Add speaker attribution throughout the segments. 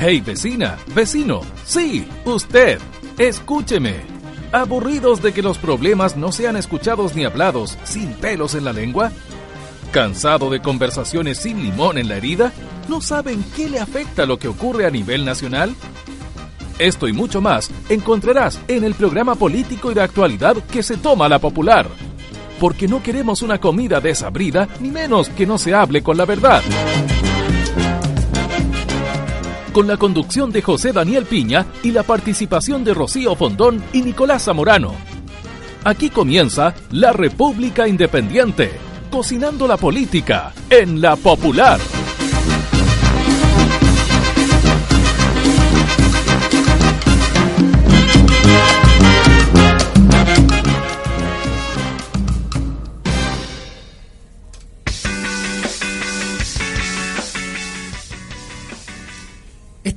Speaker 1: Hey vecina, vecino, sí, usted, escúcheme. ¿Aburridos de que los problemas no sean escuchados ni hablados sin pelos en la lengua? ¿Cansado de conversaciones sin limón en la herida? ¿No saben qué le afecta lo que ocurre a nivel nacional? Esto y mucho más encontrarás en el programa político y de actualidad que se toma la popular. Porque no queremos una comida desabrida, ni menos que no se hable con la verdad. Con la conducción de José Daniel Piña y la participación de Rocío Fondón y Nicolás Zamorano. Aquí comienza La República Independiente, cocinando la política en la popular.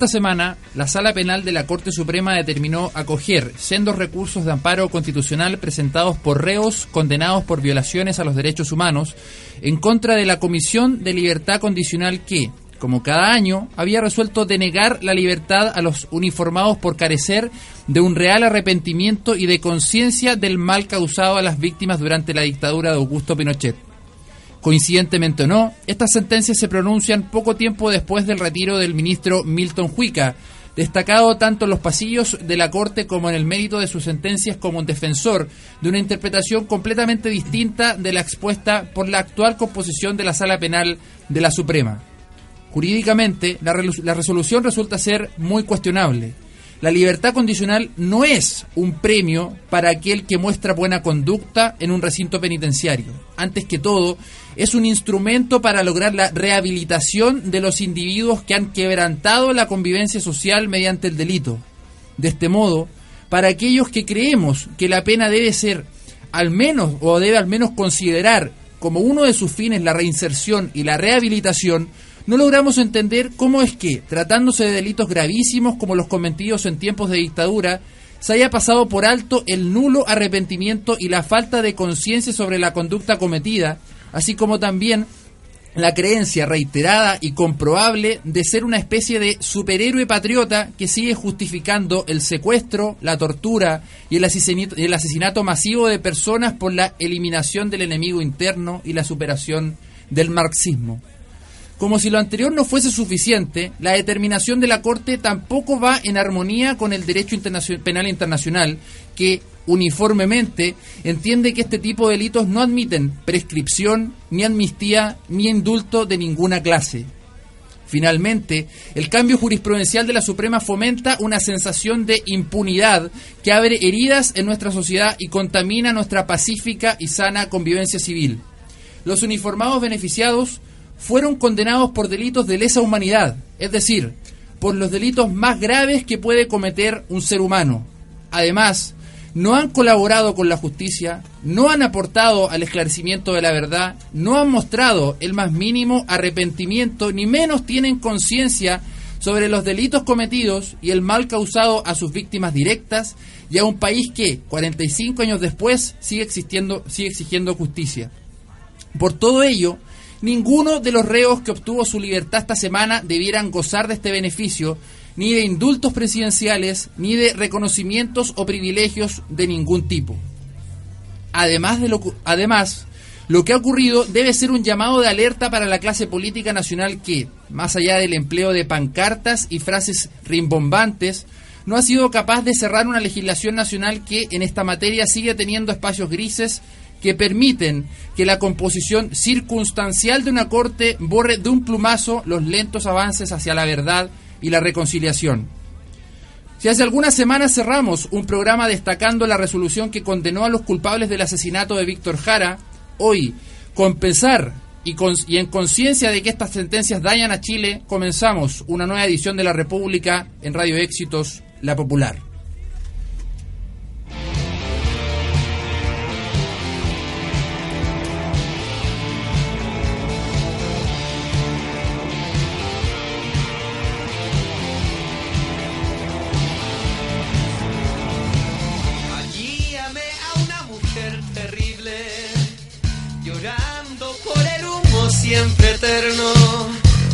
Speaker 2: Esta semana, la Sala Penal de la Corte Suprema determinó acoger sendos recursos de amparo constitucional presentados por reos condenados por violaciones a los derechos humanos en contra de la Comisión de Libertad Condicional que, como cada año, había resuelto denegar la libertad a los uniformados por carecer de un real arrepentimiento y de conciencia del mal causado a las víctimas durante la dictadura de Augusto Pinochet. Coincidentemente o no, estas sentencias se pronuncian poco tiempo después del retiro del ministro Milton Huica, destacado tanto en los pasillos de la Corte como en el mérito de sus sentencias como un defensor de una interpretación completamente distinta de la expuesta por la actual composición de la Sala Penal de la Suprema. Jurídicamente, la, resolución resulta ser muy cuestionable. La libertad condicional no es un premio para aquel que muestra buena conducta en un recinto penitenciario. Antes que todo, es un instrumento para lograr la rehabilitación de los individuos que han quebrantado la convivencia social mediante el delito. De este modo, para aquellos que creemos que la pena debe ser al menos o debe al menos considerar como uno de sus fines la reinserción y la rehabilitación, no logramos entender cómo es que, tratándose de delitos gravísimos como los cometidos en tiempos de dictadura, se haya pasado por alto el nulo arrepentimiento y la falta de conciencia sobre la conducta cometida, así como también la creencia reiterada y comprobable de ser una especie de superhéroe patriota que sigue justificando el secuestro, la tortura y el asesinato, el asesinato masivo de personas por la eliminación del enemigo interno y la superación del marxismo. Como si lo anterior no fuese suficiente, la determinación de la Corte tampoco va en armonía con el derecho penal internacional, que uniformemente entiende que este tipo de delitos no admiten prescripción, ni amnistía, ni indulto de ninguna clase. Finalmente, el cambio jurisprudencial de la Suprema fomenta una sensación de impunidad que abre heridas en nuestra sociedad y contamina nuestra pacífica y sana convivencia civil. Los uniformados beneficiados fueron condenados por delitos de lesa humanidad, es decir, por los delitos más graves que puede cometer un ser humano. Además, no han colaborado con la justicia, no han aportado al esclarecimiento de la verdad, no han mostrado el más mínimo arrepentimiento, ni menos tienen conciencia sobre los delitos cometidos y el mal causado a sus víctimas directas y a un país que, 45 años después, sigue, existiendo, sigue exigiendo justicia. Por todo ello, ninguno de los reos que obtuvo su libertad esta semana debieran gozar de este beneficio, ni de indultos presidenciales, ni de reconocimientos o privilegios de ningún tipo. Además, de lo, además, lo que ha ocurrido debe ser un llamado de alerta para la clase política nacional que, más allá del empleo de pancartas y frases rimbombantes, no ha sido capaz de cerrar una legislación nacional que en esta materia sigue teniendo espacios grises que permiten que la composición circunstancial de una corte borre de un plumazo los lentos avances hacia la verdad y la reconciliación. Si hace algunas semanas cerramos un programa destacando la resolución que condenó a los culpables del asesinato de Víctor Jara, hoy, con pesar y, y en conciencia de que estas sentencias dañan a Chile, comenzamos una nueva edición de La República en Radio Éxitos, La Popular.
Speaker 3: Siempre eterno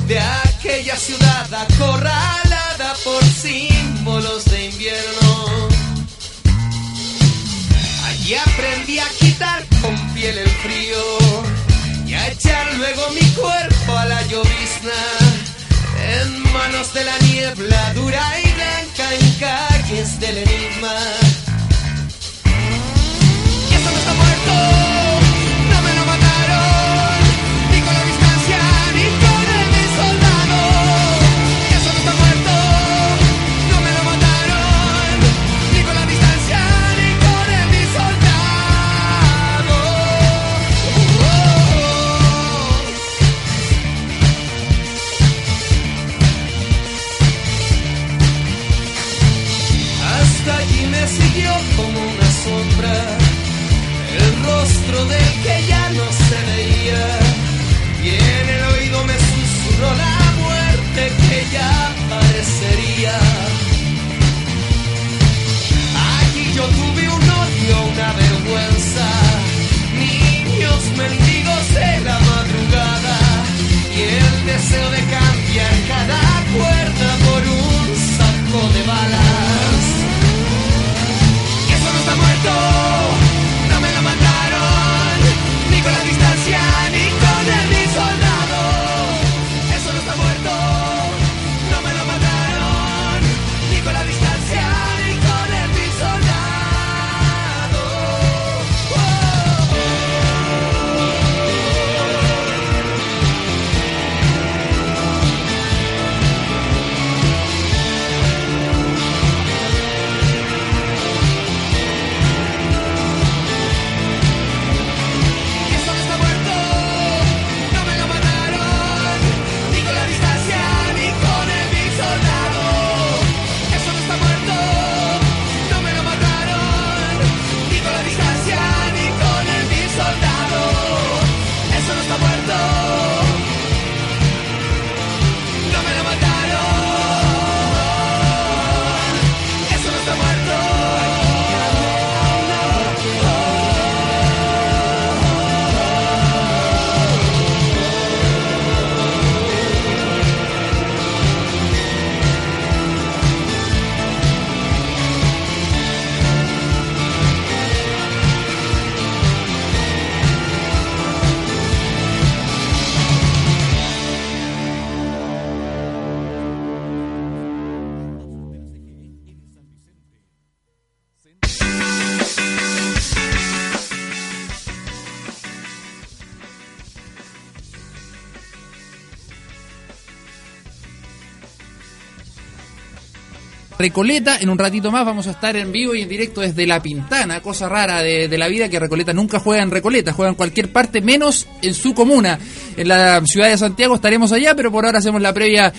Speaker 3: de aquella ciudad acorralada por símbolos de invierno. Allí aprendí a quitar con piel el frío y a echar luego mi cuerpo a la llovizna. En manos de la niebla dura y blanca en calles del enigma.
Speaker 2: Recoleta, en un ratito más vamos a estar en vivo y en directo desde La Pintana, cosa rara de, la vida que Recoleta nunca juega en Recoleta, juega en cualquier parte menos en su comuna. En la ciudad de Santiago estaremos allá, pero por ahora hacemos la previa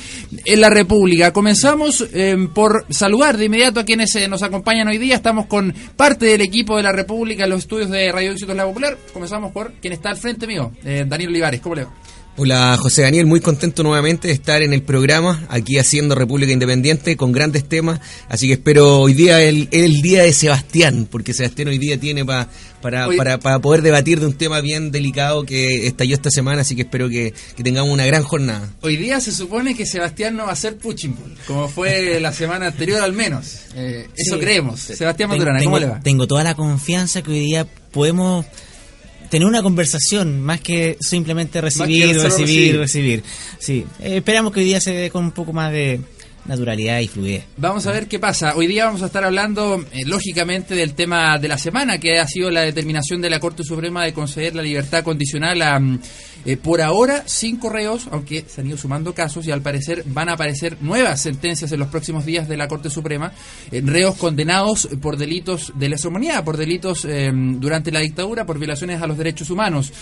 Speaker 2: en la República. Comenzamos eh, por saludar de inmediato a quienes eh, nos acompañan hoy día. Estamos con parte del equipo de la República en los estudios de Radio Éxitos La Popular. Comenzamos por quien está al frente mío, eh, Daniel Olivares. ¿Cómo le va?
Speaker 4: Hola José Daniel, muy contento nuevamente de estar en el programa, aquí haciendo República Independiente con grandes temas, así que espero hoy día el, el día de Sebastián, porque Sebastián hoy día tiene pa- para, para, para poder debatir de un tema bien delicado que estalló esta semana, así que espero que, que tengamos una gran jornada.
Speaker 2: Hoy día se supone que Sebastián no va a ser punching ball, como fue la semana anterior al menos. Eh, eso creemos. Sebastián Maturana, ¿cómo le va?
Speaker 5: Tengo toda la confianza que hoy día podemos tener una conversación más que simplemente recibir, recibir.
Speaker 2: recibir.
Speaker 5: Sí, eh, esperamos que hoy día se dé con un poco más de naturalidad y fluidez.
Speaker 2: Vamos a ver qué pasa. Hoy día vamos a estar hablando, eh, lógicamente, del tema de la semana, que ha sido la determinación de la Corte Suprema de conceder la libertad condicional a, mm, eh, por ahora, cinco reos, aunque se han ido sumando casos y al parecer van a aparecer nuevas sentencias en los próximos días de la Corte Suprema, eh, reos condenados por delitos de lesa humanidad, por delitos eh, durante la dictadura, por violaciones a los derechos humanos.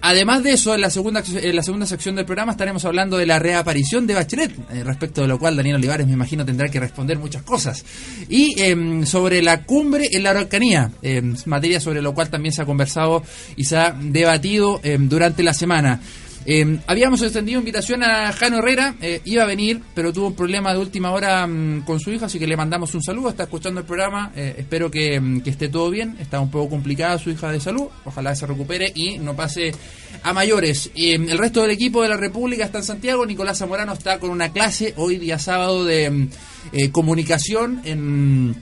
Speaker 2: Además de eso, en la segunda, en la segunda sección del programa estaremos hablando de la reaparición de Bachelet, respecto de lo cual Daniel Olivares me imagino tendrá que responder muchas cosas. Y em, sobre la cumbre en la Araucanía, em, materia sobre lo cual también se ha conversado y se ha debatido em, durante la semana. Eh, habíamos extendido invitación a Jano Herrera, eh, iba a venir, pero tuvo un problema de última hora con su hija, así que le mandamos un saludo, está escuchando el programa, eh, espero que esté todo bien, está un poco complicada su hija de salud, ojalá se recupere y no pase a mayores. Eh, el resto del equipo de la República está en Santiago, Nicolás Zamorano está con una clase hoy día sábado de mm, eh, comunicación en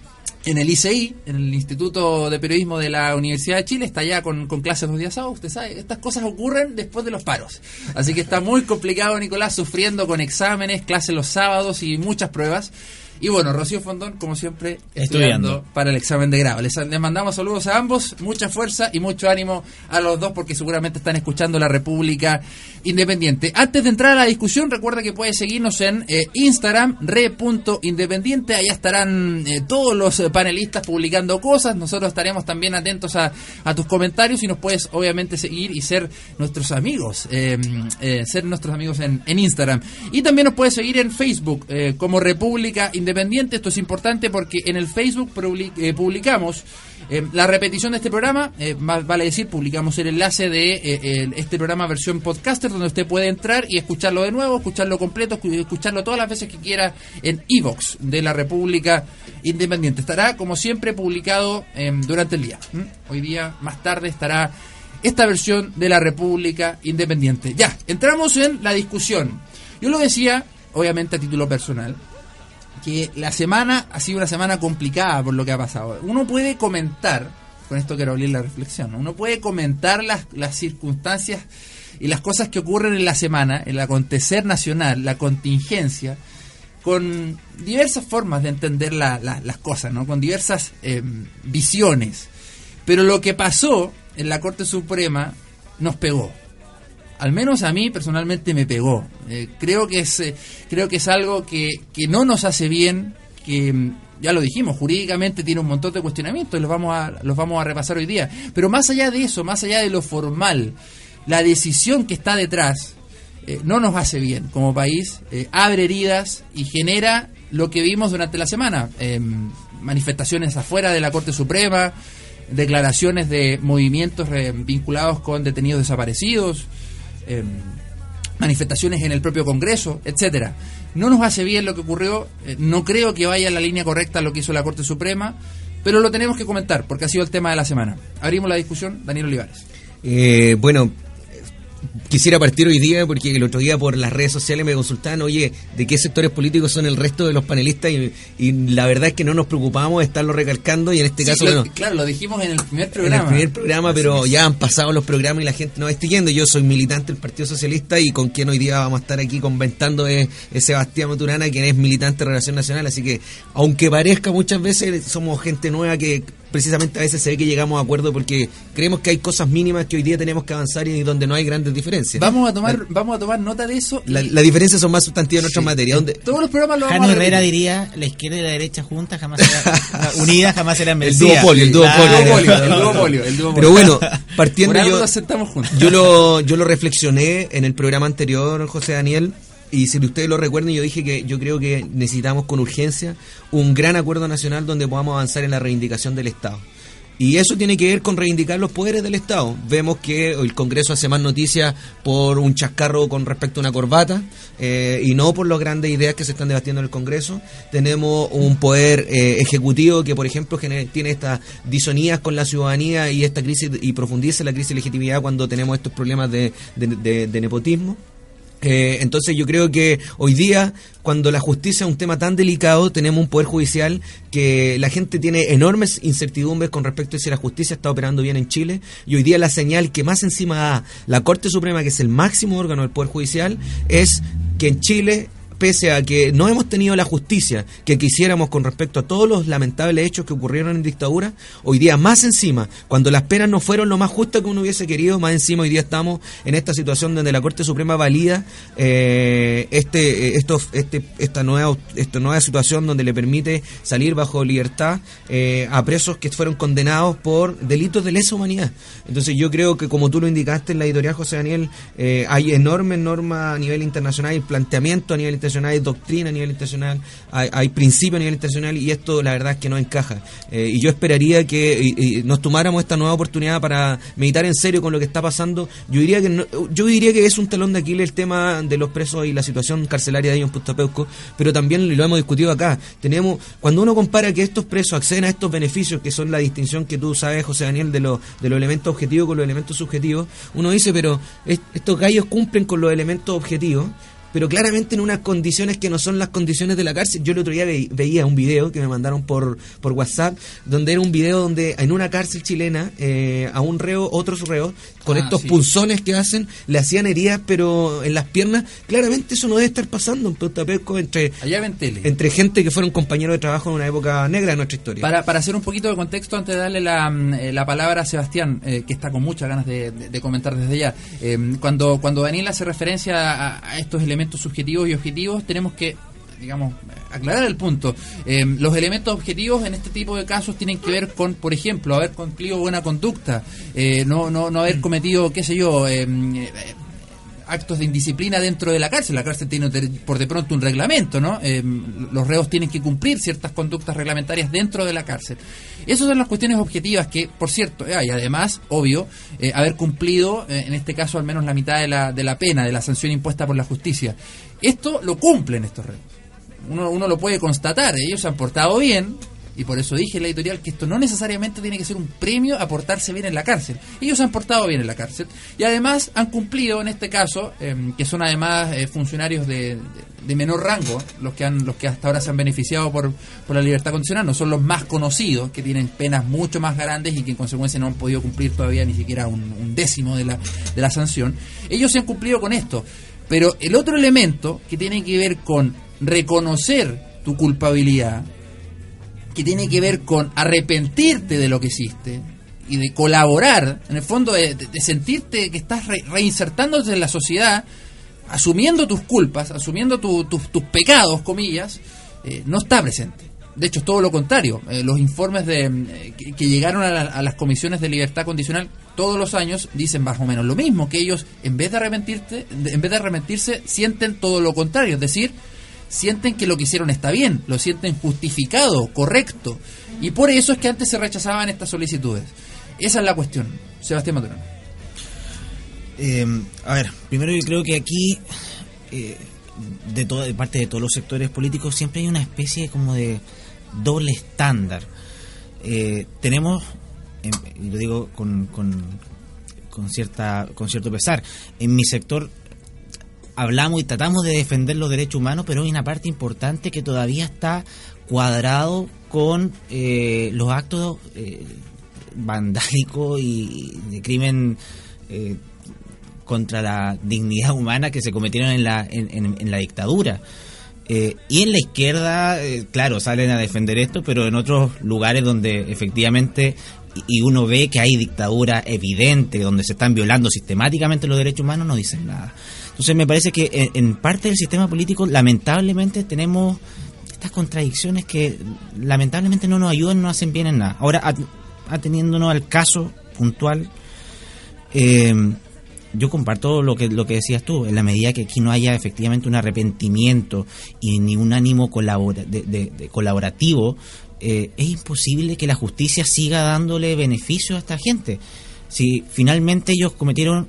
Speaker 2: en el ICI, en el Instituto de Periodismo de la Universidad de Chile, está ya con, con clases los días sábados. Usted sabe, estas cosas ocurren después de los paros. Así que está muy complicado, Nicolás, sufriendo con exámenes, clases los sábados y muchas pruebas. Y bueno, Rocío Fondón, como siempre, estudiando,
Speaker 5: Estudiando.
Speaker 2: para el examen de grado. Les, les mandamos saludos a ambos, mucha fuerza y mucho ánimo a los dos porque seguramente están escuchando la República Independiente. Antes de entrar a la discusión, recuerda que puedes seguirnos en eh, Instagram, re.independiente. Allá estarán eh, todos los eh, panelistas publicando cosas. Nosotros estaremos también atentos a, a tus comentarios y nos puedes obviamente seguir y ser nuestros amigos. eh, eh, ser nuestros amigos en, en Instagram. Y también nos puedes seguir en Facebook eh, como República Independiente. Esto es importante porque en el Facebook eh, publicamos eh, la repetición de este programa, eh, más vale decir, publicamos el enlace de eh, este programa versión podcaster, donde usted puede entrar y escucharlo de nuevo, escucharlo completo, escu- escucharlo todas las veces que quiera en Evox de la República Independiente. Estará, como siempre, publicado eh, durante el día. Hoy día, más tarde, estará esta versión de la República Independiente. Ya, entramos en la discusión. Yo lo decía, obviamente a título personal, que la semana ha sido una semana complicada por lo que ha pasado. Uno puede comentar, con esto quiero abrir la reflexión, ¿no? uno puede comentar las, las circunstancias y las cosas que ocurren en la semana, el acontecer nacional, la contingencia, con diversas formas de entender la- la- las cosas, ¿no? con diversas eh, visiones. Pero lo que pasó en la Corte Suprema nos pegó al menos a mí personalmente me pegó. Eh, creo que es eh, creo que es algo que, que no nos hace bien, que mm, ya lo dijimos, jurídicamente tiene un montón de cuestionamientos y los vamos a los vamos a repasar hoy día. Pero más allá de eso, más allá de lo formal, la decisión que está detrás eh, no nos hace bien como país, abre heridas y genera lo que vimos durante la semana, eh, manifestaciones afuera de la Corte Suprema, declaraciones de movimientos vinculados con detenidos desaparecidos, eh, manifestaciones en el propio Congreso, etcétera. No nos hace bien lo que ocurrió, eh, no creo que vaya en la línea correcta lo que hizo la Corte Suprema, pero lo tenemos que comentar porque ha sido el tema de la semana. Abrimos la discusión, Daniel Olivares.
Speaker 4: Eh, bueno, quisiera partir hoy día porque el otro día por las redes sociales me consultaban, oye, ¿de qué sectores políticos son el resto de los panelistas? Y, y la verdad es que no nos preocupamos de estarlo recalcando y en este
Speaker 2: Sí,
Speaker 4: caso,
Speaker 2: lo-
Speaker 4: bueno,
Speaker 2: claro, lo dijimos en el primer
Speaker 4: en
Speaker 2: programa.
Speaker 4: el primer programa, pero ya han pasado los programas y la gente no está yendo. Yo soy militante del Partido Socialista y con quien hoy día vamos a estar aquí comentando es, es Sebastián Maturana, quien es militante de Relación Nacional. Así que, aunque parezca muchas veces, somos gente nueva que precisamente a veces se ve que llegamos a acuerdo porque creemos que hay cosas mínimas que hoy día tenemos que avanzar y donde no hay grandes diferencias.
Speaker 2: Vamos a tomar, vamos a tomar nota de eso.
Speaker 4: La,
Speaker 2: y-
Speaker 4: la diferencia son más sustantivas en otras materias. Donde,
Speaker 2: Todos los programas lo vamos
Speaker 5: Jano
Speaker 2: a
Speaker 5: Herrera diría, la izquierda y la derecha juntas jamás serán, unidas jamás serán
Speaker 4: El
Speaker 5: vencidas.
Speaker 4: el duopolio.
Speaker 2: El duopolio, el duopolio, el duopolio.
Speaker 4: Pero bueno, partiendo yo lo, yo lo reflexioné en el programa anterior, José Daniel, y si ustedes lo recuerdan, yo dije que yo creo que necesitamos con urgencia un gran acuerdo nacional donde podamos avanzar en la reivindicación del Estado. Y eso tiene que ver con reivindicar los poderes del Estado. Vemos que el Congreso hace más noticias por un chascarro con respecto a una corbata eh, y no por las grandes ideas que se están debatiendo en el Congreso. Tenemos un poder eh, ejecutivo que, por ejemplo, tiene estas disonías con la ciudadanía y esta crisis y profundiza la crisis de legitimidad cuando tenemos estos problemas de nepotismo. Eh, entonces yo creo que hoy día, cuando la justicia es un tema tan delicado, tenemos un poder judicial que la gente tiene enormes incertidumbres con respecto a si la justicia está operando bien en Chile. Y hoy día la señal que más encima da la Corte Suprema, que es el máximo órgano del poder judicial, es que en Chile pese a que no hemos tenido la justicia que quisiéramos con respecto a todos los lamentables hechos que ocurrieron en dictadura, hoy día más encima, cuando las penas no fueron lo más justo que uno hubiese querido, más encima hoy día estamos en esta situación donde la Corte Suprema valida eh, este, eh, este, esta nueva, esta nueva situación donde le permite salir bajo libertad eh, a presos que fueron condenados por delitos de lesa humanidad. Entonces yo creo que como tú lo indicaste en la editorial José Daniel, eh, hay enormes normas a nivel internacional y planteamiento a nivel internacional internacional, hay doctrina a nivel internacional, hay, hay principio a nivel internacional y esto la verdad es que no encaja. Eh, y yo esperaría que nos tomáramos esta nueva oportunidad para meditar en serio con lo que está pasando. Yo diría que no- yo diría que es un talón de Aquiles el tema de los presos y la situación carcelaria de ellos en Punta Peuco, pero también lo hemos discutido acá. Tenemos cuando uno compara que estos presos acceden a estos beneficios que son la distinción que tú sabes, José Daniel, de los de los elementos objetivos con los elementos subjetivos, uno dice, pero es- estos gallos cumplen con los elementos objetivos pero claramente en unas condiciones que no son las condiciones de la cárcel. Yo el otro día ve- veía un video que me mandaron por, por WhatsApp, donde era un video donde en una cárcel chilena eh, a un reo, otros reos, con
Speaker 2: Ah,
Speaker 4: estos
Speaker 2: sí.
Speaker 4: punzones que hacen, le hacían heridas, pero en las piernas. Claramente eso no debe estar pasando en Punta Peuco entre,
Speaker 2: Allá
Speaker 4: entre gente que fueron compañeros de trabajo en una época negra de nuestra historia.
Speaker 2: Para, para hacer un poquito de contexto, antes de darle la, mm, eh, la palabra a Sebastián, eh, que está con muchas ganas de, de- de comentar desde ya, eh, cuando, cuando Daniel hace referencia a, a estos elementos subjetivos y objetivos, tenemos que, digamos, aclarar el punto. Eh, los elementos objetivos en este tipo de casos tienen que ver con, por ejemplo, haber cumplido buena conducta, eh, no, no, no haber cometido, qué sé yo, eh, actos de indisciplina dentro de la cárcel. La cárcel tiene por de pronto un reglamento, ¿no? Eh, los reos tienen que cumplir ciertas conductas reglamentarias dentro de la cárcel. Esas son las cuestiones objetivas que, por cierto, eh, y además, obvio, eh, haber cumplido, eh, en este caso, al menos la mitad de la, de la pena, de la sanción impuesta por la justicia. Esto lo cumplen estos reos. Uno, uno lo puede constatar, ellos se han portado bien, y por eso dije en la editorial que esto no necesariamente tiene que ser un premio a portarse bien en la cárcel. Ellos han portado bien en la cárcel y además han cumplido en este caso, eh, que son además eh, funcionarios de, de- de menor rango, los que han los que hasta ahora se han beneficiado por, por la libertad condicional, no son los más conocidos, que tienen penas mucho más grandes y que en consecuencia no han podido cumplir todavía ni siquiera un, un décimo de la, de la sanción. Ellos se han cumplido con esto. Pero el otro elemento que tiene que ver con reconocer tu culpabilidad, que tiene que ver con arrepentirte de lo que hiciste y de colaborar, en el fondo de, sentirte que estás re- reinsertándote en la sociedad, asumiendo tus culpas, asumiendo tu- tus- pecados, comillas, eh, no está presente. De hecho, es todo lo contrario. Eh, los informes de, eh, que, llegaron a, la- a las comisiones de libertad condicional todos los años dicen más o menos lo mismo, que ellos en vez de arrepentirte, en vez de arrepentirse, sienten todo lo contrario, es decir, sienten que lo que hicieron está bien, lo sienten justificado, correcto. Y por eso es que antes se rechazaban estas solicitudes. Esa es la cuestión, Sebastián Maturano.
Speaker 5: Eh, a ver, primero yo creo que aquí, eh, de, toda, de parte de todos los sectores políticos, siempre hay una especie como de doble estándar. Eh, tenemos, em, y lo digo con, con, con, cierta, con cierto pesar, en mi sector hablamos y tratamos de defender los derechos humanos, pero hay una parte importante que todavía está cuadrado con eh, los actos eh, vandálicos y de crimen eh, contra la dignidad humana que se cometieron en la, en, la dictadura. Eh, y en la izquierda, eh, claro, salen a defender esto, pero en otros lugares donde efectivamente y uno ve que hay dictadura evidente, donde se están violando sistemáticamente los derechos humanos, no dicen nada. Entonces me parece que en, parte del sistema político lamentablemente tenemos estas contradicciones que lamentablemente no nos ayudan, no hacen bien en nada. Ahora, at- ateniéndonos al caso puntual, eh, yo comparto lo que lo que decías tú, en la medida que aquí no haya efectivamente un arrepentimiento y ni un ánimo colaborativo, eh, es imposible que la justicia siga dándole beneficio a esta gente. Si finalmente ellos cometieron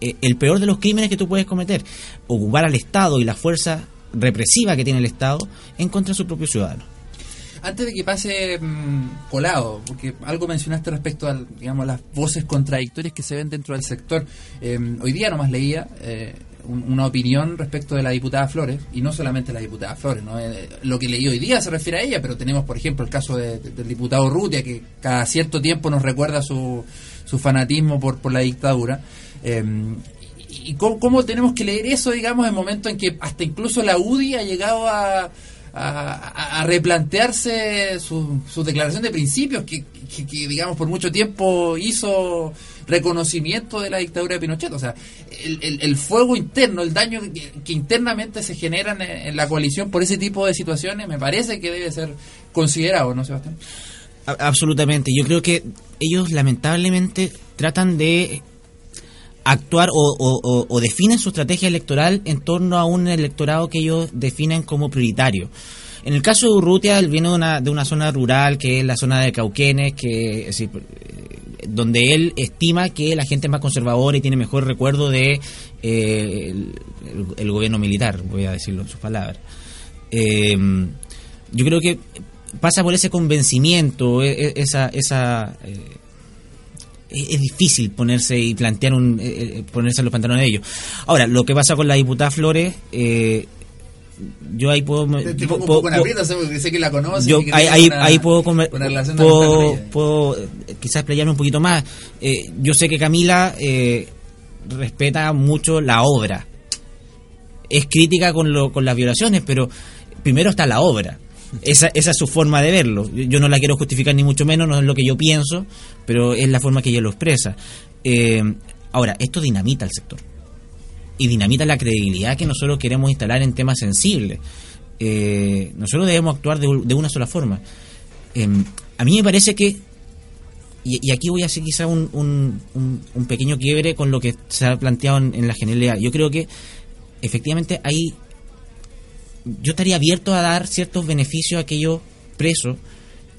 Speaker 5: el peor de los crímenes que tú puedes cometer, ocupar al Estado y la fuerza represiva que tiene el Estado en contra de su propio ciudadano.
Speaker 2: Antes de que pase mm, colado, porque algo mencionaste respecto a digamos, las voces contradictorias que se ven dentro del sector. Eh, hoy día nomás leía eh, un- una opinión respecto de la diputada Flores, y no solamente la diputada Flores, ¿no? Eh, lo que leí hoy día se refiere a ella, pero tenemos, por ejemplo, el caso de- del diputado Rutia, que cada cierto tiempo nos recuerda su, su fanatismo por, por la dictadura. Eh, y cómo, tenemos que leer eso, digamos, en momentos en que hasta incluso la UDI ha llegado a, replantearse su, su declaración de principios, que, digamos, por mucho tiempo hizo reconocimiento de la dictadura de Pinochet. O sea, el, el- el fuego interno, el daño que, internamente se genera en, en la coalición por ese tipo de situaciones, me parece que debe ser considerado, ¿no, Sebastián?
Speaker 5: Absolutamente. Yo creo que ellos lamentablemente tratan de actuar o, o- definen su estrategia electoral en torno a un electorado que ellos definen como prioritario. En el caso de Urrutia, él viene de una, de una zona rural, que es la zona de Cauquenes, que, eh, donde él estima que la gente es más conservadora y tiene mejor recuerdo de eh, el, gobierno militar, voy a decirlo en sus palabras. Eh, yo creo que pasa por ese convencimiento, e- e- esa, esa eh, es difícil ponerse y plantear un, eh, eh, ponerse en los pantalones de ellos. Ahora, lo que pasa con la diputada Flores, eh, yo ahí puedo...
Speaker 2: Te, te pongo un
Speaker 5: puedo-
Speaker 2: poco en aprieto, sé, porque sé que la conoces.
Speaker 5: yo
Speaker 2: que
Speaker 5: ahí,
Speaker 2: tiene
Speaker 5: ahí,
Speaker 2: una-
Speaker 5: ahí puedo, comer- puedo, puedo, eh, quizás playarme un poquito más. Eh, yo sé que Camila eh, respeta mucho la obra. Es crítica con, lo, con las violaciones, pero primero está la obra. Esa, esa es su forma de verlo. Yo, no la quiero justificar ni mucho menos, no es lo que yo pienso, pero es la forma que ella lo expresa. Eh, ahora, esto dinamita el sector y dinamita la credibilidad que nosotros queremos instalar en temas sensibles. Eh, nosotros debemos actuar de, una sola forma. Eh, a mí me parece que, y, aquí voy a hacer quizá un pequeño quiebre con lo que se ha planteado en, en la generalidad. Yo creo que efectivamente hay, yo estaría abierto a dar ciertos beneficios a aquellos presos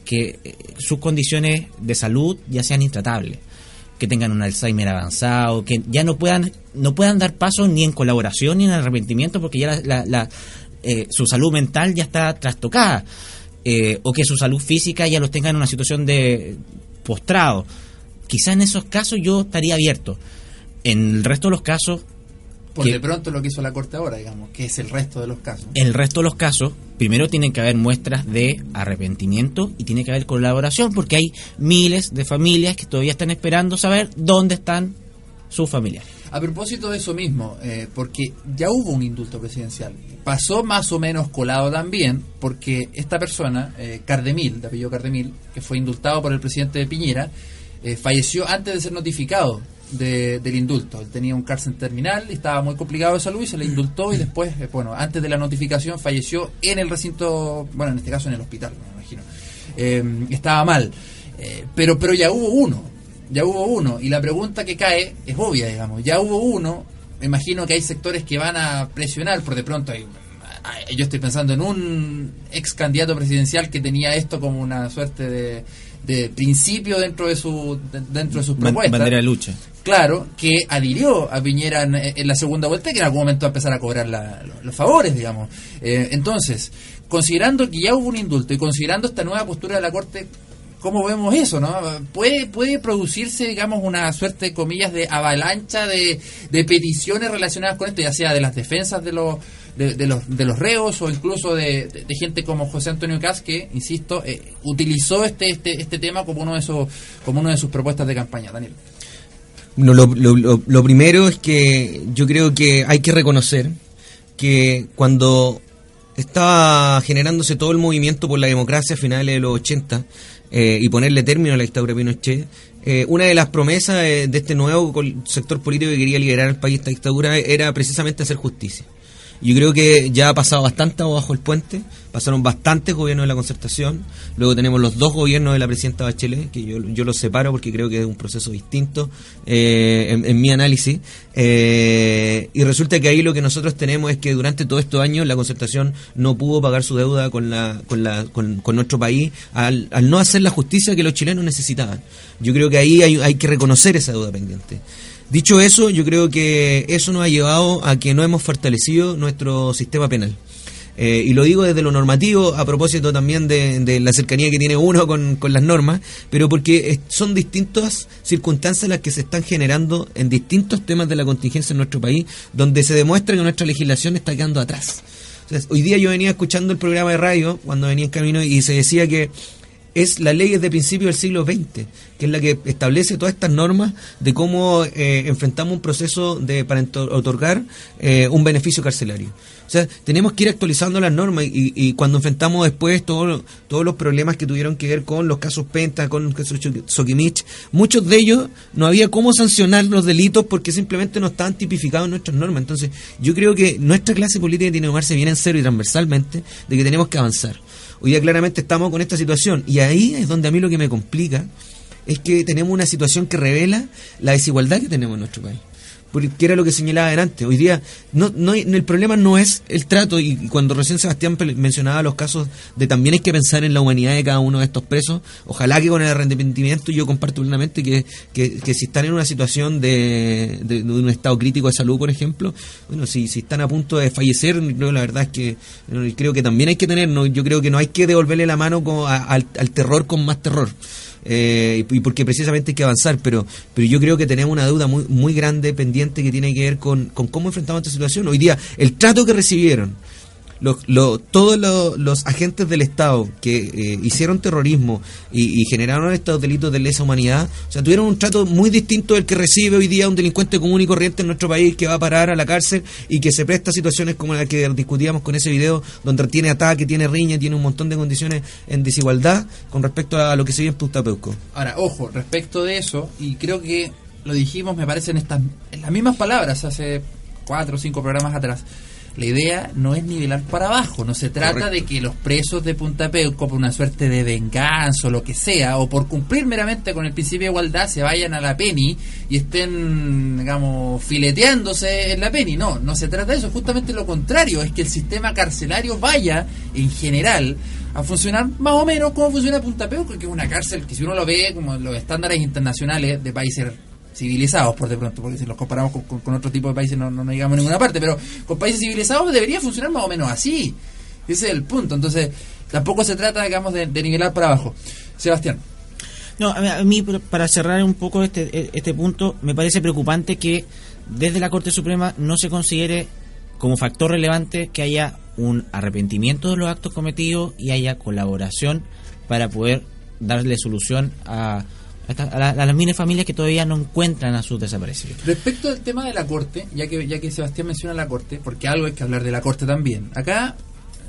Speaker 5: que eh, sus condiciones de salud ya sean intratables que tengan un Alzheimer avanzado, que ya no puedan no puedan dar paso ni en colaboración ni en arrepentimiento porque ya la, la- la, eh, su salud mental ya está trastocada eh, o que su salud física ya los tenga en una situación de postrado. Quizá en esos casos yo estaría abierto. En el resto de los casos
Speaker 2: Por
Speaker 5: que-
Speaker 2: de pronto lo que hizo la Corte ahora, digamos, que es el resto de los casos.
Speaker 5: El resto de los casos, primero tienen que haber muestras de arrepentimiento y tiene que haber colaboración porque hay miles de familias que todavía están esperando saber dónde están sus familiares.
Speaker 2: A propósito de eso mismo, eh, porque ya hubo un indulto presidencial. Pasó más o menos colado también, porque esta persona, eh, Cardemil, de apellido Cardemil, que fue indultado por el presidente de Piñera, eh, falleció antes de ser notificado de- del indulto. Él tenía un cárcel terminal, y estaba muy complicado de salud y se le indultó y después, eh, bueno, antes de la notificación falleció en el recinto, bueno, en este caso en el hospital, me imagino. Eh, estaba mal. Eh, pero, pero ya hubo uno, ya hubo uno. Y la pregunta que cae es obvia, digamos. Ya hubo uno, me imagino que hay sectores que van a presionar, por de pronto hay... Yo estoy pensando en un ex candidato presidencial que tenía esto como una suerte de, de principio dentro de su de- dentro de sus propuestas
Speaker 5: bandera de lucha.
Speaker 2: claro, que adhirió a Piñera en, en la segunda vuelta y que en algún momento va a empezar a cobrar la- los, los favores, digamos. Eh, entonces, considerando que ya hubo un indulto y considerando esta nueva postura de la Corte, ¿cómo vemos eso, no? ¿Puede, puede producirse, digamos, una suerte, comillas, de avalancha de, de peticiones relacionadas con esto, ya sea de las defensas de los de, de los, de los reos o incluso de, de- de gente como José Antonio Cas que, insisto, eh, utilizó este, este, este tema como uno de sus como una de sus propuestas de campaña, Daniel.
Speaker 4: No, lo, lo- lo- primero es que yo creo que hay que reconocer que cuando estaba generándose todo el movimiento por la democracia a finales de los 80 eh, y ponerle término a la dictadura de Pinochet, eh, una de las promesas eh, de este nuevo sector político que quería liderar el país esta dictadura era precisamente hacer justicia. Yo creo que ya ha pasado bastante bajo el puente, pasaron bastantes gobiernos de la concertación, luego tenemos los dos gobiernos de la presidenta Bachelet, que yo, yo los separo porque creo que es un proceso distinto eh, en, en mi análisis, eh, y resulta que ahí lo que nosotros tenemos es que durante todos estos años la concertación no pudo pagar su deuda con, la, con, la, con, con nuestro país al, al no hacer la justicia que los chilenos necesitaban. Yo creo que ahí hay, hay que reconocer esa deuda pendiente. Dicho eso, yo creo que eso nos ha llevado a que no hemos fortalecido nuestro sistema penal. Eh, y lo digo desde lo normativo, a propósito también de, la cercanía que tiene uno con, las normas, pero porque son distintas circunstancias las que se están generando en distintos temas de la contingencia en nuestro país, donde se demuestra que nuestra legislación está quedando atrás. Hoy día yo venía escuchando el programa de radio cuando venía en camino y se decía que es la ley de principio del siglo XX, que es la que establece todas estas normas de cómo eh, enfrentamos un proceso de para otorgar eh, un beneficio carcelario. O sea, tenemos que ir actualizando las normas y, y cuando enfrentamos después todo- todos los problemas que tuvieron que ver con los casos Penta, con el caso Cho- Sokimich, muchos de ellos no había cómo sancionar los delitos porque simplemente no estaban tipificados nuestras normas. Entonces, yo creo que nuestra clase política tiene que tomarse bien en serio y transversalmente de que tenemos que avanzar. Hoy día claramente estamos con esta situación y ahí es donde a mí lo que me complica es que tenemos una situación que revela la desigualdad que tenemos en nuestro país. Porque era lo que señalaba adelante. Hoy día no, no el problema no es el trato y, cuando recién Sebastián mencionaba los casos de también hay que pensar en la humanidad de cada uno de estos presos, ojalá que con el arrepentimiento yo comparto plenamente que, que, que si están en una situación de, de- un estado crítico de salud, por ejemplo, bueno, si, si están a punto de fallecer, yo la verdad es que creo que también hay que tener, no, yo creo que no hay que devolverle la mano como a- al terror con más terror. Eh, y porque precisamente hay que avanzar, pero pero yo creo que tenemos una deuda muy muy grande pendiente que tiene que ver con, con cómo enfrentamos esta situación. Hoy día, el trato que recibieron los, lo- todos lo- los agentes del Estado que eh, hicieron terrorismo y, y generaron estos delitos de lesa humanidad, o sea, tuvieron un trato muy distinto del que recibe hoy día un delincuente común y corriente en nuestro país que va a parar a la cárcel y que se presta a situaciones como la que discutíamos con ese video, donde tiene ataque, tiene riña, tiene un montón de condiciones en desigualdad con respecto a lo que se vive en Puntapeuco.
Speaker 2: Ahora, ojo, respecto de eso, y creo que lo dijimos, me parece, en, estas, en las mismas palabras hace cuatro o cinco programas atrás. La idea no es nivelar para abajo, no se trata
Speaker 4: Correcto.
Speaker 2: de que los presos de Punta Peuco, por una suerte de venganza o lo que sea, o por cumplir meramente con el principio de igualdad, se vayan a la penny y estén, digamos, fileteándose en la penny. No, no se trata de eso, justamente lo contrario, es que el sistema carcelario vaya, en general, a funcionar más o menos como funciona Punta Peuco, que es una cárcel que si uno lo ve como los estándares internacionales de países civilizados por de pronto, porque si los comparamos con, con- con otro tipo de países no, no, no llegamos a ninguna parte, pero con países civilizados debería funcionar más o menos así. Ese es el punto. Entonces, tampoco se trata, digamos, de, de nivelar para abajo. Sebastián.
Speaker 5: No, a mí- para cerrar un poco este, este punto, me parece preocupante que desde la Corte Suprema no se considere como factor relevante que haya un arrepentimiento de los actos cometidos y haya colaboración para poder darle solución a, a, las miles de familias que todavía no encuentran a sus desaparecidos.
Speaker 2: Respecto al tema de la corte, ya que ya que Sebastián menciona la corte, porque algo hay que hablar de la corte también. Acá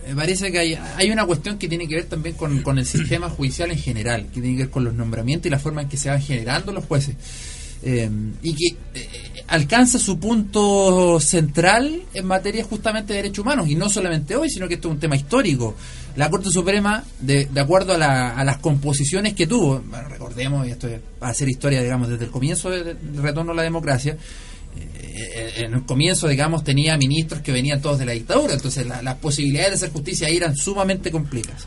Speaker 2: me parece que hay, hay una cuestión que tiene que ver también con, con el sistema judicial en general, que tiene que ver con los nombramientos y la forma en que se van generando los jueces. Eh, y que eh, alcanza su punto central en materia justamente de derechos humanos, y no solamente hoy, sino que esto es un tema histórico. La Corte Suprema, de, de acuerdo a, la- a las composiciones que tuvo, bueno, recordemos, y esto es- ser historia, digamos, desde el comienzo del retorno a la democracia, eh, en el comienzo, digamos, tenía ministros que venían todos de la dictadura, entonces la- las posibilidades de hacer justicia ahí eran sumamente complejas.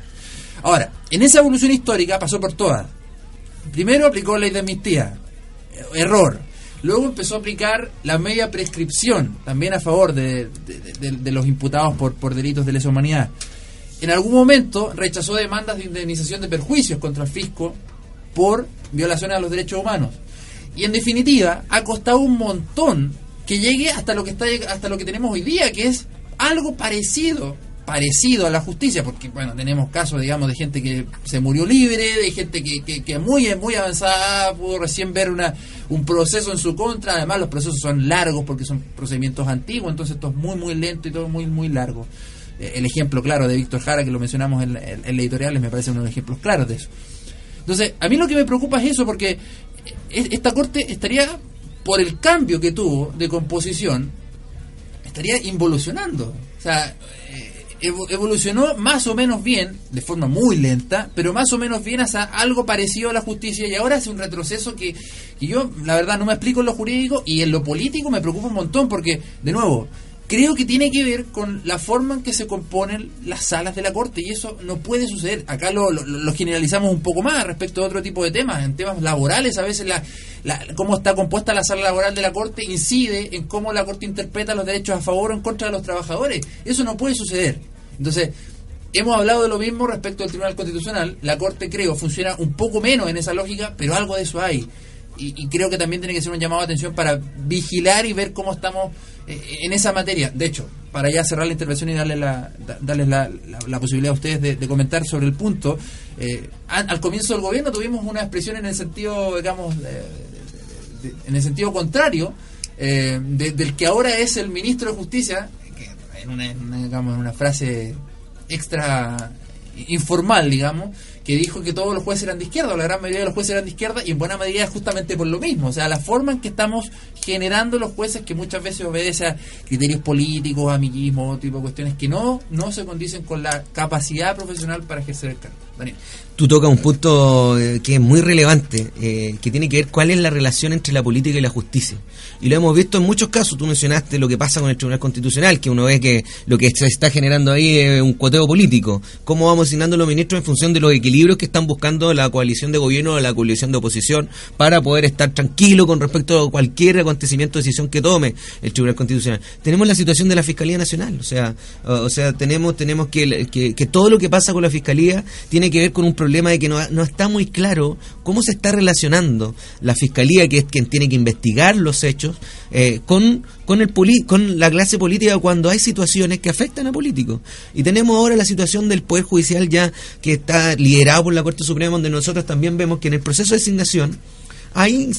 Speaker 2: Ahora, en esa evolución histórica pasó por todas. Primero aplicó ley de amnistía, error. Luego empezó a aplicar la media prescripción, también a favor de, los imputados por, por delitos de lesa humanidad. En algún momento rechazó demandas de indemnización de perjuicios contra el fisco por violaciones a los derechos humanos. Y en definitiva, ha costado un montón que llegue hasta lo que está hasta lo que tenemos hoy día, que es algo parecido, parecido a la justicia, porque bueno, tenemos casos, digamos, de gente que se murió libre, de gente que, que, que muy muy avanzada pudo recién ver una un proceso en su contra, además los procesos son largos porque son procedimientos antiguos, entonces esto es muy muy lento y todo muy muy largo. Eh, El ejemplo claro de Víctor Jara, que lo mencionamos en, en, en la editoriales, me parece uno de los ejemplos claros de eso. Entonces, a mí lo que me preocupa es eso, porque esta corte estaría, por el cambio que tuvo de composición, estaría involucionando. O sea, eh, evolucionó más o menos bien, de forma muy lenta, pero más o menos bien hacia algo parecido a la justicia y ahora hace un retroceso que, que yo, la verdad, no me explico en lo jurídico y en lo político me preocupa un montón porque, de nuevo, creo que tiene que ver con la forma en que se componen las salas de la corte y eso no puede suceder. Acá lo, lo- generalizamos un poco más respecto a otro tipo de temas. En temas laborales, a veces la, la- cómo está compuesta la sala laboral de la corte incide en cómo la corte interpreta los derechos a favor o en contra de los trabajadores. Eso no puede suceder. Entonces, hemos hablado de lo mismo respecto al Tribunal Constitucional. La corte, creo, funciona un poco menos en esa lógica, pero algo de eso hay. Y, y creo que también tiene que ser un llamado de atención para vigilar y ver cómo estamos eh, en esa materia. De hecho, para ya cerrar la intervención y darle la, da- darles la, la- la posibilidad a ustedes de, comentar sobre el punto, eh, al, comienzo del gobierno tuvimos una expresión en el sentido, digamos, en el sentido contrario, eh, de- del que ahora es el ministro de Justicia, que en una, en una, digamos, en una frase extra informal, digamos, que dijo que todos los jueces eran de izquierda, o la gran mayoría de los jueces eran de izquierda, y en buena medida justamente por lo mismo. O sea, la forma en que estamos generando los jueces, que muchas veces obedece a criterios políticos, amiguismo, tipo de cuestiones que no, no se condicen con la capacidad profesional para ejercer el cargo. Daniel.
Speaker 4: Tú tocas un punto eh, que es muy relevante, eh, que tiene que ver cuál es la relación entre la política y la justicia. Y lo hemos visto en muchos casos. Tú mencionaste lo que pasa con el Tribunal Constitucional, que uno ve que lo que se está generando ahí es un cuoteo político. ¿Cómo vamos asignando los ministros en función de los equilibrios que están buscando la coalición de gobierno o la coalición de oposición para poder estar tranquilo con respecto a cualquier acontecimiento o decisión que tome el Tribunal Constitucional? Tenemos la situación de la Fiscalía Nacional. O sea, o, sea tenemos, tenemos que, que, que todo lo que pasa con la Fiscalía tiene que ver con un problema de que no, no está muy claro cómo se está relacionando la fiscalía, que es quien tiene que investigar los hechos, eh, con, con, el poli- con la clase política cuando hay situaciones que afectan a políticos. Y tenemos ahora la situación del Poder Judicial ya que está liderado por la Corte Suprema, donde nosotros también vemos que en el proceso de designación hay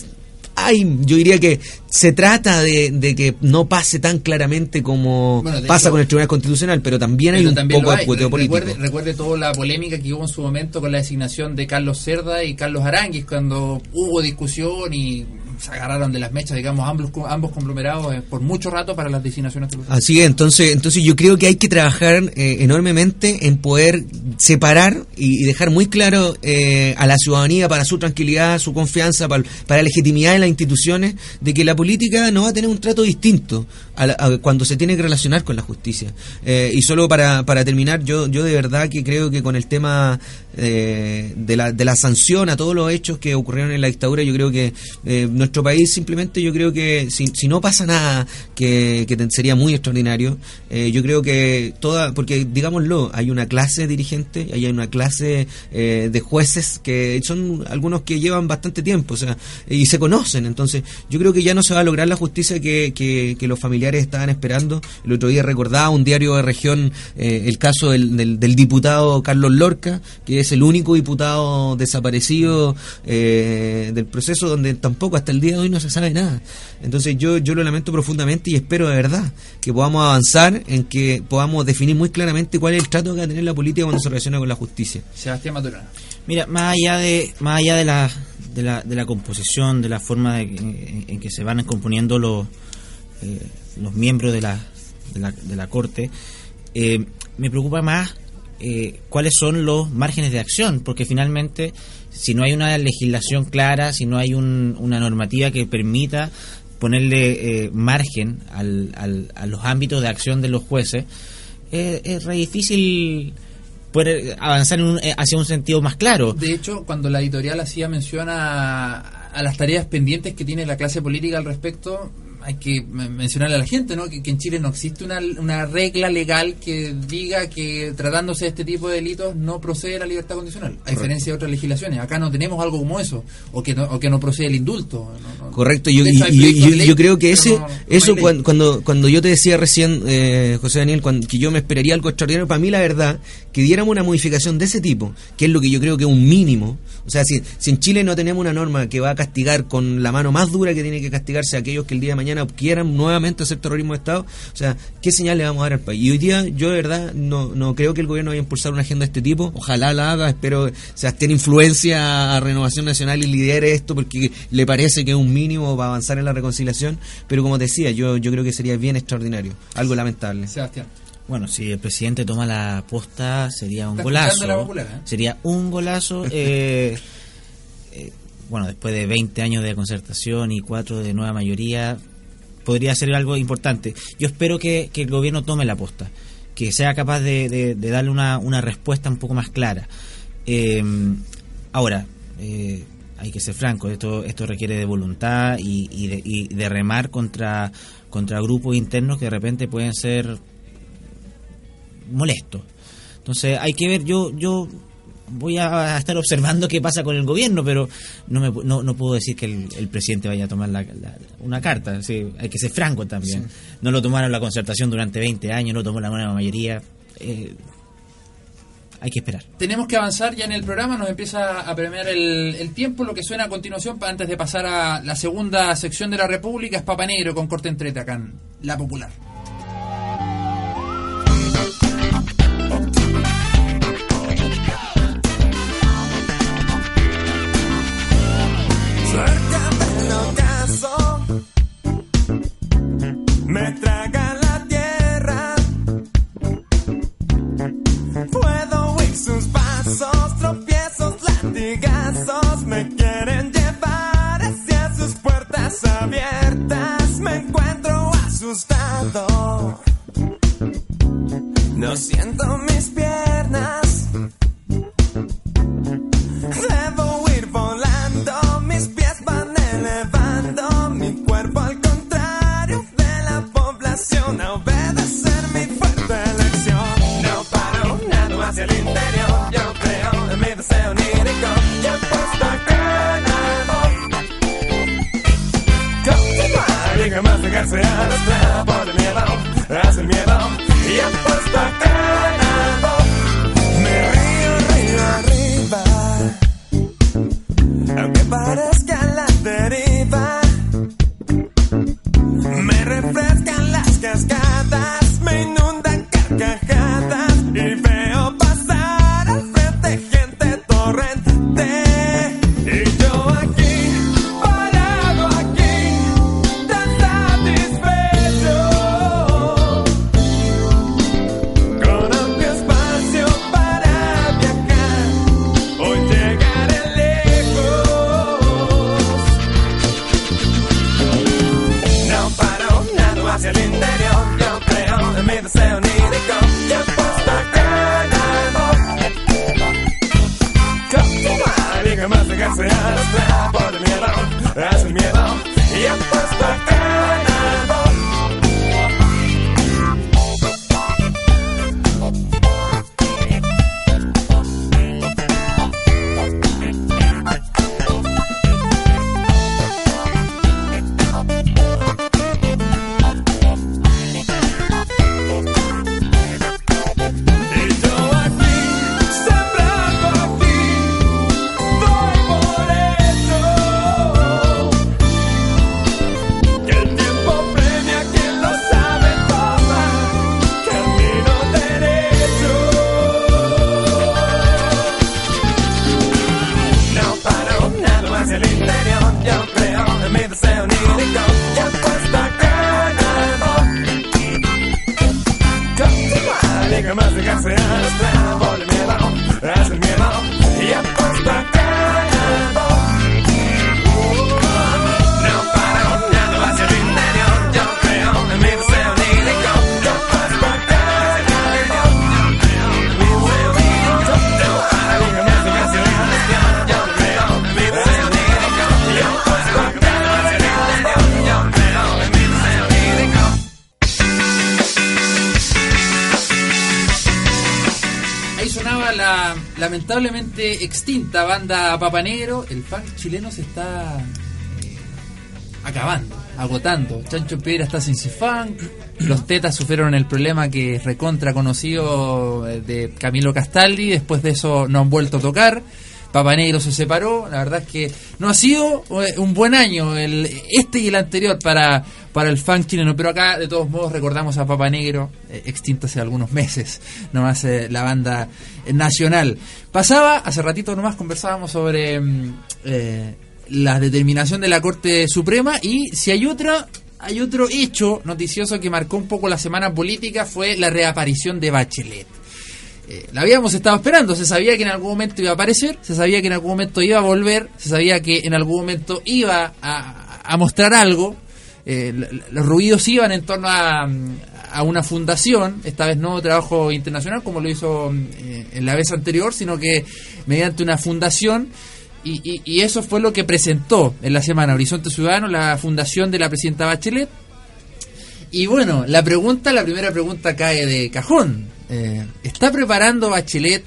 Speaker 4: hay, yo diría que se trata de, de que no pase tan claramente como
Speaker 2: Bueno,
Speaker 4: pasa
Speaker 2: hecho-
Speaker 4: con el Tribunal Constitucional, pero también hay un
Speaker 2: también
Speaker 4: poco de cueteo político.
Speaker 2: Recuerde, recuerde toda la polémica que hubo en su momento con la designación de Carlos Cerda y Carlos Aranguis, cuando hubo discusión y se agarraron de las mechas, digamos, ambos, ambos conglomerados eh, por mucho rato para las designaciones
Speaker 4: Así es, entonces, entonces yo creo que hay que trabajar eh, enormemente en poder separar y, dejar muy claro eh, a la ciudadanía para su tranquilidad, su confianza, para, la legitimidad de las instituciones, de que la política no va a tener un trato distinto a la- cuando se tiene que relacionar con la justicia. Eh, y solo para, para terminar, yo, yo de verdad que creo que con el tema eh, de, la, de la sanción a todos los hechos que ocurrieron en la dictadura, yo creo que eh, nuestro país simplemente, yo creo que si, si no pasa nada, que, que sería muy extraordinario, eh, yo creo que toda, porque digámoslo, hay una clase dirigente, hay una clase eh, de jueces que son algunos que llevan bastante tiempo, o sea, y se conocen, entonces yo creo que ya no se va a lograr la justicia que, que, que los familiares estaban esperando. El otro día recordaba un diario de región eh, el caso del, del, del diputado Carlos Lorca, que es el único diputado desaparecido eh, del proceso donde tampoco hasta el día de hoy no se sabe nada. Entonces yo, yo lo lamento profundamente y espero de verdad que podamos avanzar en que podamos definir muy claramente cuál es el trato que va a tener la política cuando se relaciona con la justicia.
Speaker 2: Sebastián Maturana.
Speaker 5: Mira, más allá de más allá de la de la, de la composición, de la forma de, en, en que se van componiendo los eh, los miembros de la de la, de la corte, eh, me preocupa más eh, cuáles son los márgenes de acción, porque finalmente si no hay una legislación clara, si no hay un- una normativa que permita ponerle eh, margen al, al- a los ámbitos de acción de los jueces, eh, es re difícil poder avanzar un- eh, hacia un sentido más claro.
Speaker 2: De hecho, cuando la editorial hacía mención a, a las tareas pendientes que tiene la clase política al respecto, hay que me- mencionarle a la gente ¿no? que, que en Chile no existe una, una regla legal que diga que tratándose de este tipo de delitos no procede la libertad condicional, a diferencia de otras legislaciones. Acá no tenemos algo como eso, o que no, o que no procede el indulto. No- no-
Speaker 4: Correcto, yo,
Speaker 2: hecho,
Speaker 4: yo-
Speaker 2: de ley,
Speaker 4: yo creo que ese, eso
Speaker 2: ley.
Speaker 4: cuan- cuando, cuando yo te decía recién, eh, José Daniel, cuan- que yo me esperaría algo extraordinario, para mí la verdad, que diéramos una modificación de ese tipo, que es lo que yo creo que es un mínimo. O sea, si, si en Chile no tenemos una norma que va a castigar con la mano más dura que tiene que castigarse a aquellos que el día de mañana quieran nuevamente hacer terrorismo de Estado, o sea, ¿qué señal le vamos a dar al país? Y hoy día yo de verdad no, no creo que el gobierno vaya a impulsar una agenda de este tipo, ojalá la haga, espero Sebastián influencia a Renovación Nacional y lidere esto porque le parece que es un mínimo para avanzar en la reconciliación, pero como te decía, yo, yo creo que sería bien extraordinario, algo lamentable.
Speaker 2: Sebastián.
Speaker 5: Bueno, si el presidente toma la posta sería un golazo.
Speaker 2: popular, ¿eh?
Speaker 5: Sería un golazo. eh, eh, bueno, después de 20 años de concertación y 4 de nueva mayoría, podría ser algo importante. Yo espero que, que el gobierno tome la posta, que sea capaz de, de- de darle una, una respuesta un poco más clara. Eh, ahora, eh, hay que ser franco, esto, esto requiere de voluntad y, y de, y de remar contra, contra grupos internos que de repente pueden ser molestos. Entonces hay que ver, yo yo voy a estar observando qué pasa con el gobierno, pero no me, no, no puedo decir que el, el presidente vaya a tomar la- la- una carta. sí, hay que ser franco también. No lo tomaron la concertación durante 20 años, no tomó la nueva mayoría. eh, hay que esperar.
Speaker 2: Tenemos que avanzar ya en el programa, nos empieza a premiar el, el tiempo, lo que suena a continuación, antes de pasar a la segunda sección de la República, es Papa Negro con corte entrete acá en La Popular. Lamentablemente extinta banda Papa Negro. El funk chileno se está eh, acabando, agotando. Chancho Piedra está sin su funk. Los Tetas sufrieron el problema que es recontra conocido eh, de Camilo Castaldi. Después de eso no han vuelto a tocar. Papa Negro se separó. La verdad es que no ha sido eh, un buen año el este y el anterior para, para el funk chileno. Pero acá, de todos modos, recordamos a Papa Negro, eh, extinto hace algunos meses, nomás eh, la banda eh, nacional. Pasaba, hace ratito nomás conversábamos sobre mm, eh, la determinación de la Corte Suprema y si hay otra... Hay otro hecho noticioso que marcó un poco la semana política fue la reaparición de Bachelet. Eh, la habíamos estado esperando, se sabía que en algún momento iba a aparecer, se sabía que en algún momento iba a volver, se sabía que en algún momento iba a, a mostrar algo. Eh, los ruidos iban en torno a, a una fundación, esta vez no trabajo internacional como lo hizo eh, en la vez anterior, sino que mediante una fundación. Y, y- y eso fue lo que presentó en la semana Horizonte Ciudadano, la fundación de la presidenta Bachelet, y bueno, la pregunta, la primera pregunta cae de cajón. Eh, ¿Está preparando Bachelet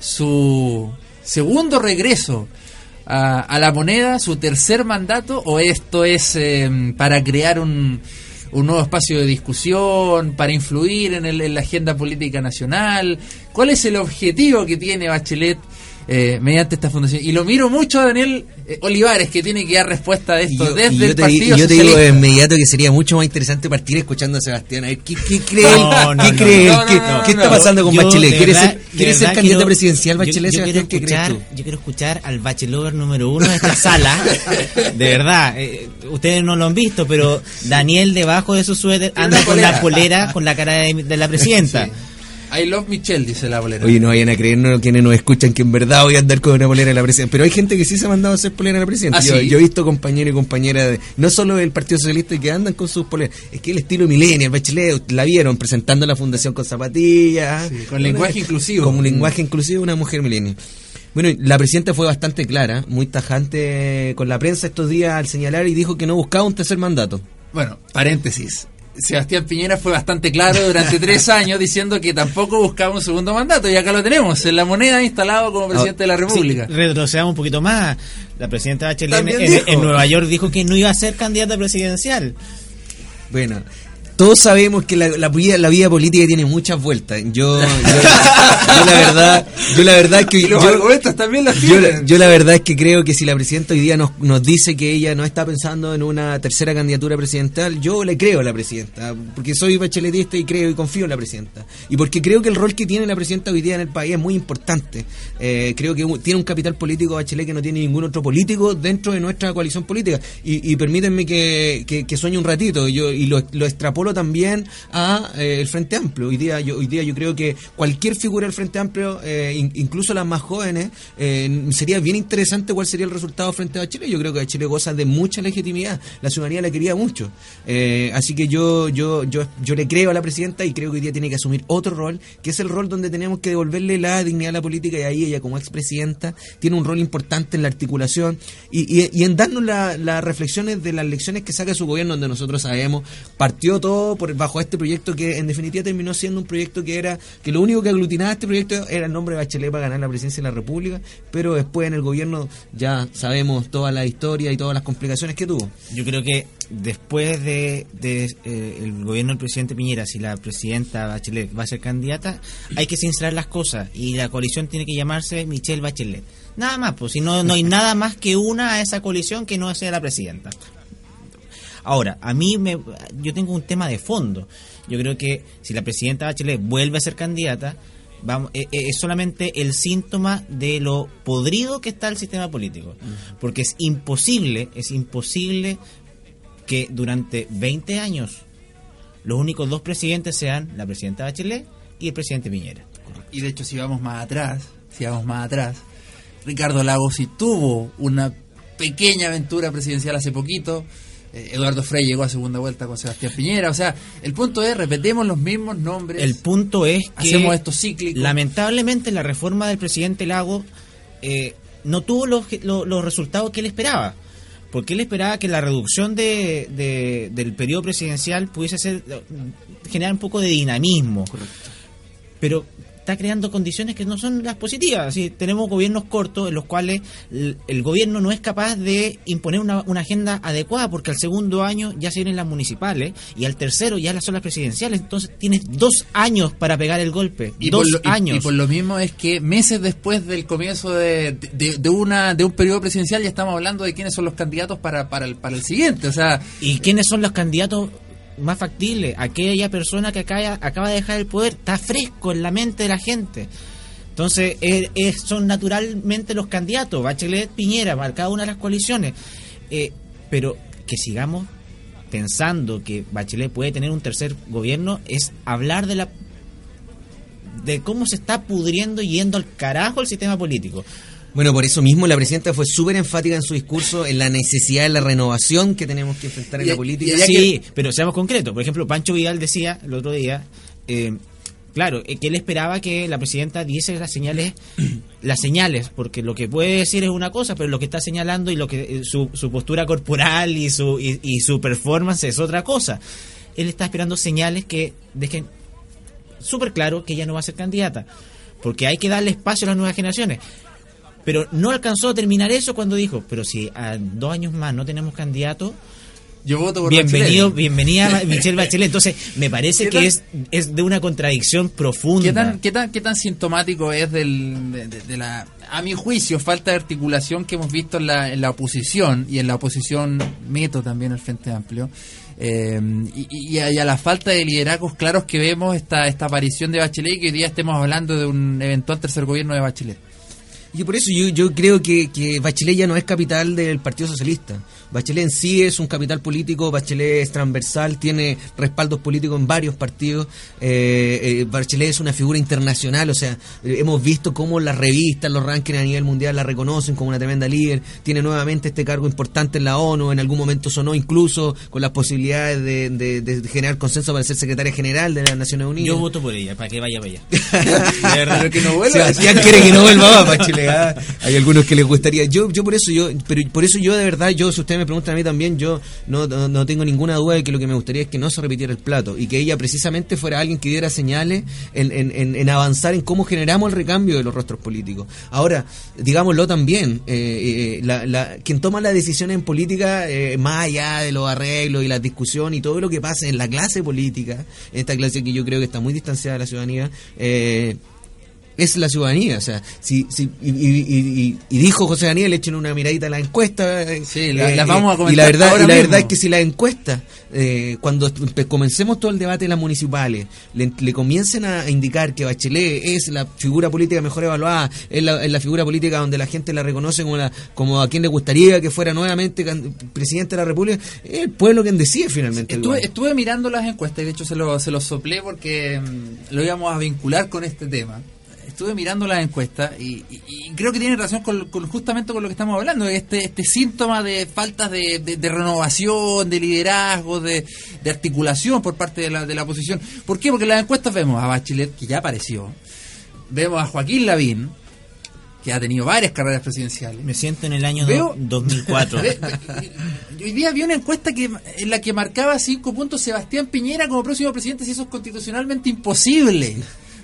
Speaker 2: su segundo regreso a, a la moneda, su tercer mandato, o esto es eh, para crear un, un nuevo espacio de discusión, para influir en, el- en la agenda política nacional? ¿Cuál es el objetivo que tiene Bachelet eh, mediante esta fundación? Y lo miro mucho a Daniel eh, Olivares, que tiene que dar respuesta de
Speaker 4: Y
Speaker 2: esto
Speaker 4: yo,
Speaker 2: desde
Speaker 4: yo
Speaker 2: el
Speaker 4: te,
Speaker 2: Partido
Speaker 4: y yo te digo de inmediato que sería mucho más interesante partir escuchando a Sebastián. A ver, ¿qué, qué cree él?
Speaker 5: No, no,
Speaker 4: ¿Qué
Speaker 5: no,
Speaker 4: cree él?
Speaker 2: no, no,
Speaker 4: ¿Qué, está pasando con
Speaker 5: Yo,
Speaker 4: Bachelet? ¿Quieres ser,
Speaker 5: de
Speaker 4: ¿quieres ser candidato
Speaker 5: quiero-
Speaker 4: presidencial,
Speaker 5: yo-
Speaker 4: Bachelet?
Speaker 5: Yo, quiero
Speaker 4: Sebastián? ¿Qué crees
Speaker 5: escuchar,
Speaker 4: tú?
Speaker 5: yo quiero escuchar al bachelover número uno de esta sala. De verdad, eh, ustedes no lo han visto, pero Daniel debajo de su suéter anda con la polera con la cara de, de la presidenta.
Speaker 2: I love Michelle, dice la bolera.
Speaker 4: Oye, no vayan a creernos quienes nos escuchan que en verdad voy a andar con una polera de la presidenta. Pero hay gente que sí se ha mandado a hacer polera de la presidenta.
Speaker 2: ¿Ah,
Speaker 4: yo,
Speaker 2: sí?
Speaker 4: yo he visto compañeros y compañeras, de, no solo del Partido Socialista, que andan con sus poleras. Es que el estilo millennial, Bachelet, la vieron presentando la fundación con zapatillas.
Speaker 2: Sí, con lenguaje inclusivo.
Speaker 4: Como un lenguaje inclusivo de una mujer millennial. Bueno, la presidenta fue bastante clara, muy tajante con la prensa estos días al señalar y dijo que no buscaba un tercer mandato.
Speaker 2: Bueno, paréntesis. Sebastián Piñera fue bastante claro durante tres años diciendo que tampoco buscaba un segundo mandato y acá lo tenemos, en la moneda instalado como presidente de la República.
Speaker 5: Sí, retrocedamos un poquito más. La presidenta Bachelet en, en Nueva York dijo que no iba a ser candidata presidencial.
Speaker 4: Bueno, todos sabemos que la, la vida, la vida política tiene muchas vueltas. Yo, yo, yo la verdad, yo la verdad es que
Speaker 2: los
Speaker 4: yo-
Speaker 2: argumentos también
Speaker 4: yo,
Speaker 2: tienen.
Speaker 4: yo la verdad es que creo que si la presidenta hoy día nos, nos dice que ella no está pensando en una tercera candidatura presidencial, yo le creo a la presidenta, porque soy bacheletista y creo y confío en la presidenta. Y porque creo que el rol que tiene la presidenta hoy día en el país es muy importante. Eh, creo que tiene un capital político Bachelet que no tiene ningún otro político dentro de nuestra coalición política. Y, y permítanme que, que, que sueñe un ratito yo, y lo, lo extrapolo también a eh, el Frente Amplio. Hoy día, yo, hoy día yo creo que cualquier figura del Frente Amplio, eh, in- incluso las más jóvenes, eh, sería bien interesante cuál sería el resultado frente a Chile. Yo creo que Chile goza de mucha legitimidad. La ciudadanía la quería mucho. Así que yo, yo, yo, yo le creo a la presidenta y creo que hoy día tiene que asumir otro rol, que es el rol donde tenemos que devolverle la dignidad a la política y ahí ella como expresidenta tiene un rol importante en la articulación y, y- en darnos la- las reflexiones de las lecciones que saca su gobierno, donde nosotros sabemos, partió todo por, bajo este proyecto que en definitiva terminó siendo un proyecto que era, que lo único que aglutinaba este proyecto era el nombre de Bachelet para ganar la presidencia de la República, pero después en el gobierno ya sabemos toda la historia y todas las complicaciones que tuvo.
Speaker 5: Yo creo que después de, de, eh, el gobierno del presidente Piñera, si la presidenta Bachelet va a ser candidata, hay que sincerar las cosas y la coalición tiene que llamarse Michelle Bachelet. Nada más, pues si no, no hay nada más que una a esa coalición que no sea la presidenta. Ahora, a mí me, yo tengo un tema de fondo. Yo creo que si la presidenta Bachelet vuelve a ser candidata, vamos, eh, eh, es solamente el síntoma de lo podrido que está el sistema político. Porque es imposible, es imposible que durante 20 años los únicos dos presidentes sean la presidenta Bachelet y el presidente Piñera.
Speaker 2: Y de hecho, si vamos más atrás, si vamos más atrás, Ricardo Lagos sí tuvo una pequeña aventura presidencial hace poquito. Eh, Eduardo Frey llegó a segunda vuelta con Sebastián Piñera. O sea, el punto es, repetemos los mismos nombres.
Speaker 5: El punto es que
Speaker 2: Hacemos esto cíclico.
Speaker 5: lamentablemente la reforma del presidente Lago eh, no tuvo los, lo- los resultados que él esperaba. Porque él esperaba que la reducción de, de- del periodo presidencial pudiese ser generar un poco de dinamismo. Pero está creando condiciones que no son las positivas. Así, tenemos gobiernos cortos en los cuales el, el gobierno no es capaz de imponer una, una agenda adecuada porque al segundo año ya se vienen las municipales y al tercero ya las son las presidenciales. Entonces tienes dos años para pegar el golpe.
Speaker 2: Y
Speaker 5: dos
Speaker 2: y-
Speaker 5: años.
Speaker 2: y por lo mismo es que meses después del comienzo de, de, de una de un periodo presidencial ya estamos hablando de quiénes son los candidatos para, para, el, para el siguiente. O sea,
Speaker 5: ¿Y quiénes son los candidatos más factibles? Aquella persona que acaba, acaba de dejar el poder, está fresco en la mente de la gente. Entonces, eh, eh, son naturalmente los candidatos, Bachelet, Piñera, para cada una de las coaliciones. Eh, pero que sigamos pensando que Bachelet puede tener un tercer gobierno es hablar de la de cómo se está pudriendo yendo al carajo el sistema político.
Speaker 4: Bueno, por eso mismo la presidenta fue súper enfática en su discurso en la necesidad de la renovación que tenemos que enfrentar en
Speaker 2: Y-
Speaker 4: la política.
Speaker 5: sí, pero seamos concretos. Por ejemplo, Pancho Vidal decía el otro día, eh, claro, eh, que él esperaba que la presidenta diese las señales, las señales, porque lo que puede decir es una cosa, pero lo que está señalando y lo que eh, su, su postura corporal y su y, y su performance es otra cosa. Él está esperando señales que dejen súper claro que ella no va a ser candidata, porque hay que darle espacio a las nuevas generaciones. Pero no alcanzó a terminar eso cuando dijo, pero si a dos años más no tenemos candidato,
Speaker 2: yo voto por
Speaker 5: Bienvenido,
Speaker 2: Bachelet.
Speaker 5: bienvenida Michelle Bachelet. Entonces, me parece
Speaker 2: ¿Qué
Speaker 5: que es, es de una contradicción profunda.
Speaker 2: ¿Qué tan, qué, tan, ¿Qué tan sintomático es del, de, de- de la, a mi juicio, falta de articulación que hemos visto en la, en la oposición y en la oposición meto también el Frente Amplio? Eh, y, y a, y a la falta de liderazgos claros que vemos esta, esta aparición de Bachelet y que hoy día estemos hablando de un eventual tercer gobierno de Bachelet.
Speaker 4: Y por eso yo, yo creo que, que Bachelet ya no es capital del Partido Socialista. Bachelet en sí es un capital político, Bachelet es transversal, tiene respaldos políticos en varios partidos. Eh, eh, Bachelet es una figura internacional, o sea, eh, hemos visto cómo las revistas, los rankings a nivel mundial la reconocen como una tremenda líder. Tiene nuevamente este cargo importante en la ONU, en algún momento sonó incluso con las posibilidades de, de- de generar consenso para ser secretaria general de las Naciones Unidas.
Speaker 5: Yo voto por ella, para que vaya para allá. De verdad.
Speaker 2: Pero que no vuelva.
Speaker 4: Sebastián quiere que no vuelva más Bachelet. Hay algunos que les gustaría. Yo, yo por eso, yo, pero por eso yo de verdad, yo, si ustedes me preguntan a mí también, yo no, no, tengo ninguna duda de que lo que me gustaría es que no se repitiera el plato y que ella precisamente fuera alguien que diera señales en, en, en- en avanzar en cómo generamos el recambio de los rostros políticos. Ahora, digámoslo también, eh, eh, la, la- quien toma las decisiones en política, eh, más allá de los arreglos y las discusiones y todo lo que pasa en la clase política, en esta clase que yo creo que está muy distanciada de la ciudadanía, eh, es la ciudadanía, o sea, si, si y, y- y- y dijo José Daniel, echen una miradita a la encuesta. eh,
Speaker 2: Sí, la- las vamos a
Speaker 4: Y
Speaker 2: comentar
Speaker 4: la verdad,
Speaker 2: ahora
Speaker 4: y la
Speaker 2: mismo.
Speaker 4: verdad es que si la encuesta, eh, cuando comencemos todo el debate en las municipales, le, le comiencen a indicar que Bachelet es la figura política mejor evaluada, es la, es la figura política donde la gente la reconoce como, la, como a quien le gustaría que fuera nuevamente presidente de la República, es el pueblo quien decide finalmente.
Speaker 2: Estuve, estuve mirando las encuestas y de hecho se lo, se lo soplé porque mm, lo íbamos a vincular con este tema. Estuve mirando las encuestas y, y- y creo que tiene relación con, con justamente con lo que estamos hablando, este, este síntoma de faltas de, de- de renovación, de liderazgo, de, de articulación por parte de la, de la oposición. ¿Por qué? Porque en las encuestas vemos a Bachelet, que ya apareció, vemos a Joaquín Lavín, que ha tenido varias carreras presidenciales.
Speaker 5: Me siento en el año
Speaker 2: Veo-
Speaker 5: do- 2004.
Speaker 2: Ve- ve- Hoy día había una encuesta que en la que marcaba cinco puntos Sebastián Piñera como próximo presidente si eso es constitucionalmente imposible.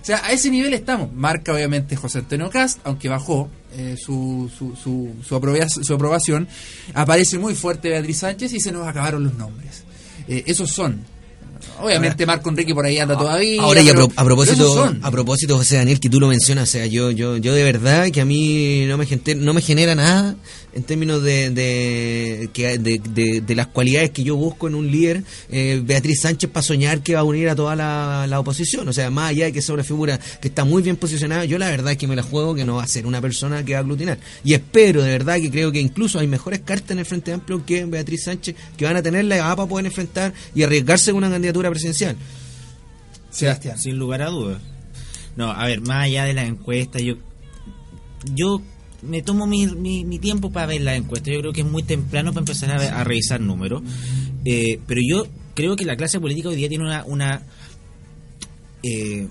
Speaker 2: O sea, a ese nivel estamos. Marca obviamente José Antonio Cast, aunque bajó eh, su, su, su, su, aprobación. Aparece muy fuerte Beatriz Sánchez y se nos acabaron los nombres. Eh, esos son. Obviamente Marco Enrique por ahí anda todavía.
Speaker 4: Ahora y a, pro- a propósito, a propósito, José Daniel, que tú lo mencionas, o sea, yo, yo, yo de verdad que a mí no me, gente- no me genera nada en términos de, de, las cualidades que yo busco en un líder, eh, Beatriz Sánchez para soñar que va a unir a toda la, la oposición, o sea, más allá de que sea una figura que está muy bien posicionada, yo la verdad es que me la juego que no va a ser una persona que va a aglutinar. Y espero, de verdad, que creo que incluso hay mejores cartas en el Frente Amplio que Beatriz Sánchez, que van a tener la para poder enfrentar y arriesgarse con una candidatura presidencial.
Speaker 2: Sebastián.
Speaker 5: Sin lugar a dudas. No, a ver, más allá de las encuestas, yo yo me tomo mi, mi, mi tiempo para ver las encuestas. Yo creo que es muy temprano para empezar a, a revisar números. Eh, pero yo creo que la clase política hoy día tiene una... una eh,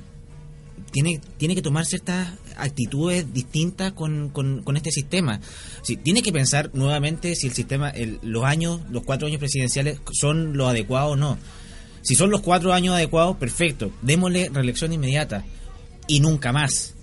Speaker 5: tiene, tiene que tomar ciertas actitudes distintas con, con, con este sistema. Sí, tiene que pensar nuevamente si el sistema, el- los años, los cuatro años presidenciales son lo adecuado o no. Si son los cuatro años adecuados, perfecto. Démosle reelección inmediata. Y nunca más.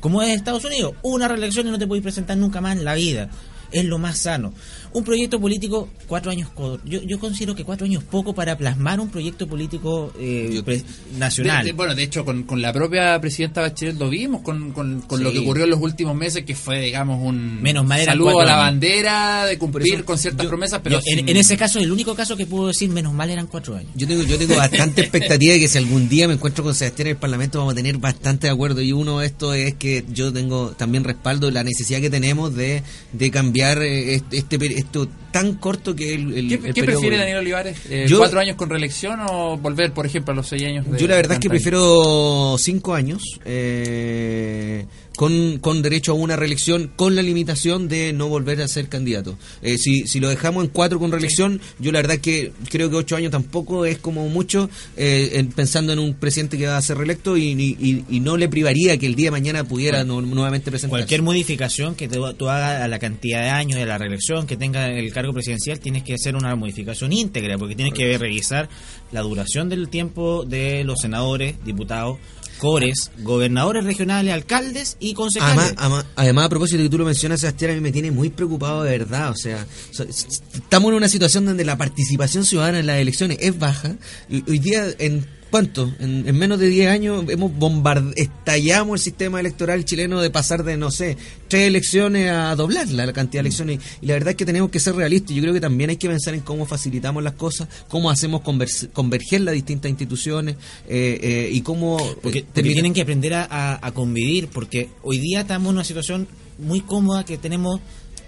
Speaker 5: Como es Estados Unidos, una reelección y no te puedes presentar nunca más en la vida. Es lo más sano. Un proyecto político, cuatro años. Yo, yo considero que cuatro años poco para plasmar un proyecto político eh,
Speaker 4: Yo-
Speaker 5: nacional.
Speaker 2: De- de- bueno, de hecho, con, con la propia presidenta Bachelet lo vimos, con, con, con lo que ocurrió en los últimos meses, que fue, digamos, un
Speaker 5: Menos mal
Speaker 2: saludo a la
Speaker 5: años.
Speaker 2: bandera, de cumplir
Speaker 4: eso
Speaker 2: con ciertas
Speaker 4: yo-
Speaker 2: promesas, pero
Speaker 5: Yo, en,
Speaker 2: sin-
Speaker 5: en ese caso, el único caso que puedo decir, menos mal eran cuatro años.
Speaker 4: Yo tengo, yo tengo bastante expectativa de que si algún día me encuentro con Sebastián en el Parlamento vamos a tener bastante de acuerdo y uno de esto es que yo tengo también respaldo la necesidad que tenemos de, de cambiar eh, este, este esto tan corto que el, el-
Speaker 2: ¿Qué,
Speaker 4: el
Speaker 2: qué
Speaker 4: periodo
Speaker 2: prefiere. Daniel Olivares? Eh,
Speaker 4: Yo-
Speaker 2: ¿Cuatro años con reelección o volver, por ejemplo, a los seis años? de
Speaker 4: Yo la verdad es que prefiero cinco años eh, con, con derecho a una reelección con la limitación de no volver a ser candidato. Eh, si, si lo dejamos en cuatro con reelección, yo la verdad es que creo que ocho años tampoco es como mucho eh, en- pensando en un presidente que va a ser reelecto y, y- y- y no le privaría que el día de mañana pudiera no- nuevamente presentarse.
Speaker 5: Cualquier modificación que tú, tú hagas a la cantidad de años de la reelección que tenga el cargo presidencial, tienes que hacer una modificación íntegra, porque tienes que revisar la duración del tiempo de los senadores, diputados, cores, gobernadores regionales, alcaldes y concejales.
Speaker 4: Además, además, a propósito de que tú lo mencionas, Sebastián, a mí me tiene muy preocupado de verdad. O sea, estamos en una situación donde la participación ciudadana en las elecciones es baja. Hoy día, en ¿cuánto? En, en menos de 10 años hemos bombard estallamos el sistema electoral chileno de pasar de, no sé, tres elecciones a doblarla, la cantidad de elecciones. Y la verdad es que tenemos que ser realistas. Yo creo que también hay que pensar en cómo facilitamos las cosas, cómo hacemos convers- converger las distintas instituciones eh, eh, y cómo...
Speaker 5: Porque,
Speaker 4: eh,
Speaker 5: porque
Speaker 4: termina-
Speaker 5: tienen que aprender a, a- a convivir, porque hoy día estamos en una situación muy cómoda que tenemos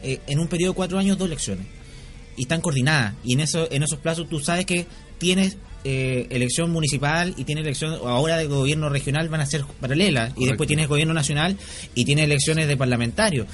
Speaker 5: eh, en un periodo de cuatro años dos elecciones y están coordinadas y en eso en esos plazos tú sabes que tienes eh, elección municipal y tienes elección ahora de gobierno regional van a ser paralelas y después tienes gobierno nacional y tienes elecciones de parlamentarios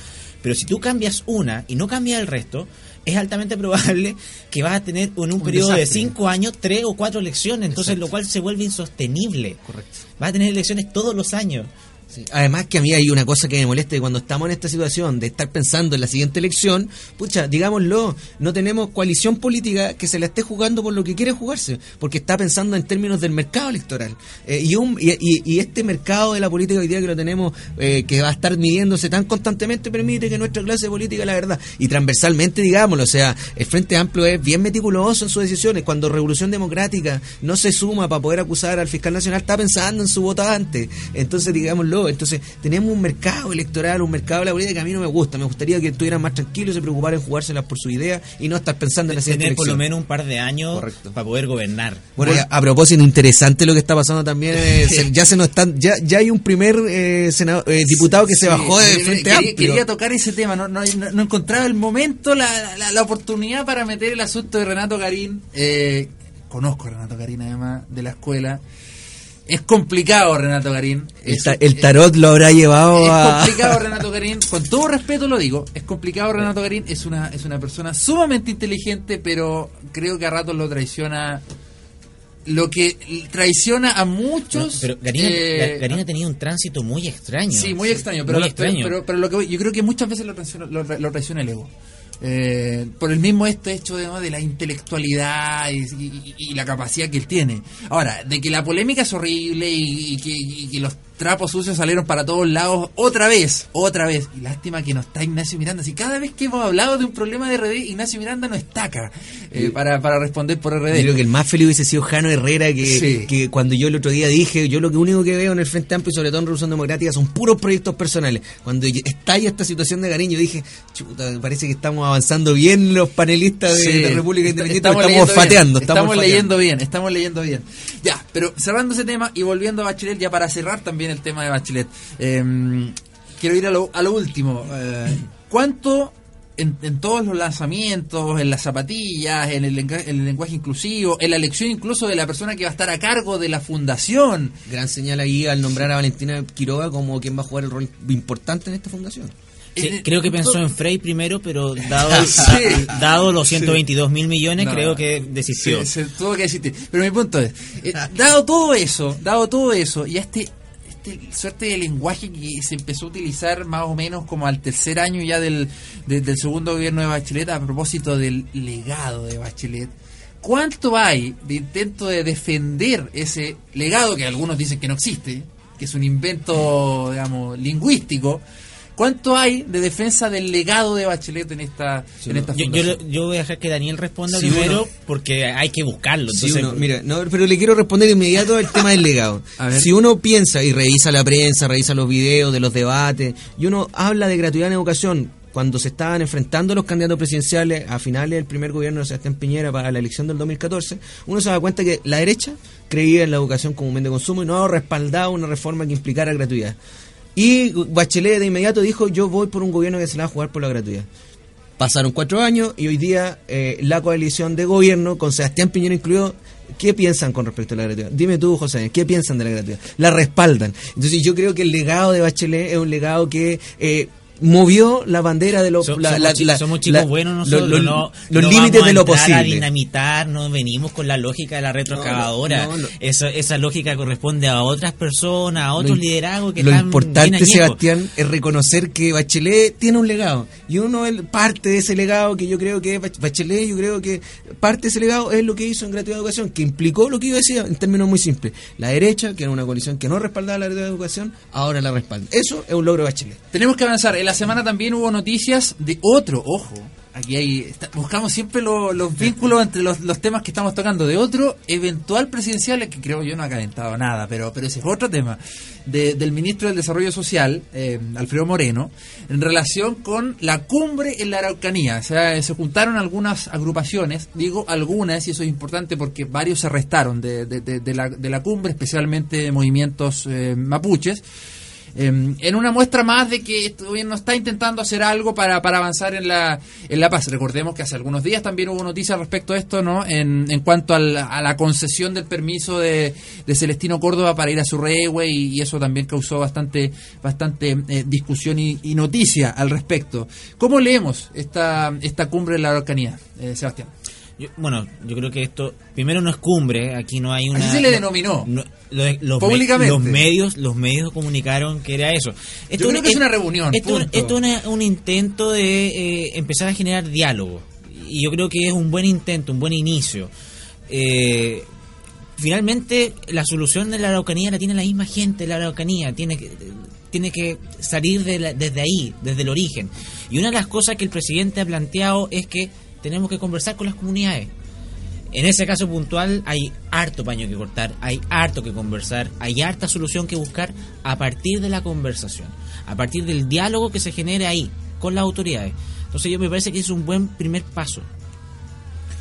Speaker 5: pero si tú cambias una y no cambias el resto es altamente probable que vas a tener en un, periodo de cinco años tres o cuatro elecciones entonces
Speaker 4: Exacto.
Speaker 5: lo cual se vuelve insostenible
Speaker 4: Correcto.
Speaker 5: vas a tener elecciones todos los años
Speaker 4: Sí. Además que a mí hay una cosa que me molesta cuando estamos en esta situación de estar pensando en la siguiente elección, pucha, digámoslo, no tenemos coalición política que se la esté jugando por lo que quiere jugarse, porque está pensando en términos del mercado electoral. Eh, y, un, y, y- y este mercado de la política hoy día que lo tenemos, eh, que va a estar midiéndose tan constantemente, permite que nuestra clase política, la verdad, y transversalmente, digámoslo, o sea, el Frente Amplio es bien meticuloso en sus decisiones. Cuando Revolución Democrática no se suma para poder acusar al fiscal nacional, está pensando en su votante. Entonces, digámoslo, entonces tenemos un mercado electoral, un mercado de la política que a mí no me gusta. Me gustaría que estuvieran más tranquilos, se preocuparan en jugárselas por su idea y no estar pensando en la siguiente
Speaker 5: tener por lo menos un par de años
Speaker 4: Correcto.
Speaker 5: para poder gobernar
Speaker 4: Bueno, y a, a propósito, interesante lo que está pasando también. eh, se- ya se nos están, ya, ya hay un primer eh, senado- eh, diputado que se bajó
Speaker 2: quería-
Speaker 4: Frente
Speaker 2: quería,
Speaker 4: Amplio.
Speaker 2: quería tocar ese tema, no, no, no- no encontraba el momento, la, la, la oportunidad para meter el asunto de Renato Garín. Eh, conozco a Renato Garín además de la escuela. Es complicado Renato Garín.
Speaker 4: el,
Speaker 2: Es-
Speaker 4: ta- el tarot lo habrá llevado
Speaker 2: es
Speaker 4: a...
Speaker 2: complicado Renato Garín, con todo respeto lo digo, es complicado Renato Garín, es una, es una persona sumamente inteligente, pero creo que a ratos lo traiciona, lo que traiciona a muchos.
Speaker 5: pero Garín,
Speaker 2: eh,
Speaker 5: Ga- Garín ha tenido un tránsito muy extraño
Speaker 2: Sí, muy extraño, pero,
Speaker 5: Muy
Speaker 2: lo- pero-
Speaker 5: extraño.
Speaker 2: pero- pero lo que voy- yo creo que muchas veces lo traiciona, lo, lo traiciona el ego. Eh, por el mismo este hecho de, de la intelectualidad y, la capacidad que él tiene. Ahora, de que la polémica es horrible y, y que, que los trapos sucios salieron para todos lados otra vez, otra vez. Y lástima que no está Ignacio Miranda. Si cada vez que hemos hablado de un problema de RD, Ignacio Miranda no está acá eh, para, para responder por RD.
Speaker 4: Yo creo que el más feliz hubiese sido Jano Herrera, que,
Speaker 2: Sí.
Speaker 4: que cuando yo el otro día dije, yo lo que único que veo en el Frente Amplio y sobre todo en Revolución Democrática son puros proyectos personales. Cuando estalla esta situación de yo dije, chuta, parece que estamos avanzando bien los panelistas de,
Speaker 2: Sí.
Speaker 4: de República Independiente, estamos,
Speaker 2: bien,
Speaker 4: fateando.
Speaker 2: Estamos,
Speaker 4: fateando.
Speaker 2: leyendo bien, estamos leyendo bien. Ya, pero cerrando ese tema y volviendo a Bachelet, ya para cerrar también el tema de Bachelet, eh, quiero ir a lo, a lo último. Eh, ¿Cuánto en, en todos los lanzamientos, en las zapatillas, en el, en el lenguaje inclusivo, en la elección incluso de la persona que va a estar a cargo de la fundación?
Speaker 4: Gran señal ahí al nombrar a Valentina Quiroga como quien va a jugar el rol importante en esta fundación.
Speaker 5: Sí,
Speaker 2: Eh,
Speaker 5: creo que pensó
Speaker 2: to-
Speaker 5: en Frey primero, pero dado,
Speaker 2: Sí.
Speaker 5: da- dado los 122 mil millones,
Speaker 2: No.
Speaker 5: creo que desistió.
Speaker 2: Sí, se tuvo que desistir. Pero mi punto es, eh, dado todo eso, dado todo eso, y a este, este suerte de lenguaje que se empezó a utilizar más o menos como al tercer año ya del, de- del segundo gobierno de Bachelet, a propósito del legado de Bachelet, ¿cuánto hay de intento de defender ese legado que algunos dicen que no existe, que es un invento, digamos, lingüístico? ¿Cuánto hay de defensa del legado de Bachelet en esta, en esta
Speaker 5: Yo, yo, yo voy a dejar que Daniel responda
Speaker 4: Sí,
Speaker 5: primero
Speaker 4: uno.
Speaker 5: porque hay que buscarlo.
Speaker 4: Sí,
Speaker 5: Entonces,
Speaker 4: uno- mira, no, pero le quiero responder de inmediato el tema del legado. Si uno piensa y revisa la prensa, revisa los videos de los debates, y uno habla de gratuidad en educación, cuando se estaban enfrentando los candidatos presidenciales a finales del primer gobierno de Sebastián Piñera para la elección del 2014, uno se da cuenta que la derecha creía en la educación como un bien de consumo y no respaldaba una reforma que implicara gratuidad. Y Bachelet de inmediato dijo, yo voy por un gobierno que se va a jugar por la gratuidad. Pasaron cuatro años y hoy día eh, la coalición de gobierno, con Sebastián Piñera incluido, ¿qué piensan con respecto a la gratuidad? Dime tú, José, ¿qué piensan de la gratuidad? La respaldan. Entonces yo creo que el legado de Bachelet es un legado que... eh, movió la bandera de los
Speaker 5: So-
Speaker 4: la-
Speaker 5: somos,
Speaker 4: la-
Speaker 5: somos chicos
Speaker 4: la-
Speaker 5: buenos
Speaker 4: lo-
Speaker 5: nosotros,
Speaker 4: lo-
Speaker 5: no,
Speaker 4: los
Speaker 5: no
Speaker 4: límites
Speaker 5: vamos a
Speaker 4: de lo
Speaker 5: entrar a
Speaker 4: posible.
Speaker 5: dinamitar, no venimos con la lógica de la retroexcavadora.
Speaker 4: no, no.
Speaker 5: Esa, esa lógica corresponde a otras personas, a otros
Speaker 4: Lo
Speaker 5: liderazgos que
Speaker 4: lo
Speaker 5: están
Speaker 4: importante,
Speaker 5: bien.
Speaker 4: Sebastián, es reconocer que Bachelet tiene un legado. Y uno, el- parte de ese legado que yo creo que es Bach- Bachelet, yo creo que parte de ese legado es lo que hizo en gratuidad de educación, que implicó lo que yo decía en términos muy simples. La derecha, que era una coalición que no respaldaba la gratuidad de educación, ahora la respalda. Eso es un logro de Bachelet.
Speaker 2: Tenemos que avanzar. La semana también hubo noticias de otro, ojo. Aquí hay, buscamos siempre lo- los vínculos entre los, temas que estamos tocando. De otro eventual presidencial, que creo yo no ha calentado nada, pero, pero ese es otro tema. De- del ministro del Desarrollo Social, eh, Alfredo Moreno, en relación con la cumbre en la Araucanía. O sea, se juntaron algunas agrupaciones, digo algunas, y eso es importante porque varios se restaron de, de- de- la, la cumbre, especialmente movimientos eh, mapuches eh, en una muestra más de que este gobierno está intentando hacer algo para, para avanzar en la, en la paz. Recordemos que hace algunos días también hubo noticias respecto a esto, ¿no? En, en cuanto al- a la concesión del permiso de, de Celestino Córdoba para ir a su rehue y, y eso también causó bastante, bastante eh, discusión y, noticia al respecto. ¿Cómo leemos esta, esta cumbre de la Araucanía, eh, Sebastián?
Speaker 5: Yo- bueno, yo creo que esto, primero no es cumbre, aquí no hay una...
Speaker 2: Así se le
Speaker 5: no-
Speaker 2: denominó.
Speaker 5: no- lo- los, me-
Speaker 2: Públicamente.
Speaker 5: los medios los medios comunicaron que era eso.
Speaker 2: Yo creo que es una reunión,
Speaker 5: Esto, esto es un intento de eh, empezar a generar diálogo. Y yo creo que es un buen intento, un buen inicio. Eh, finalmente, la solución de la Araucanía la tiene la misma gente de la Araucanía. Tiene que, tiene que salir de la- desde ahí, desde el origen. Y una de las cosas que el presidente ha planteado es que tenemos que conversar con las comunidades. En ese caso puntual hay harto paño que cortar, hay harto que conversar, hay harta solución que buscar a partir de la conversación, a partir del diálogo que se genere ahí con las autoridades. Entonces yo me parece que es un buen primer paso.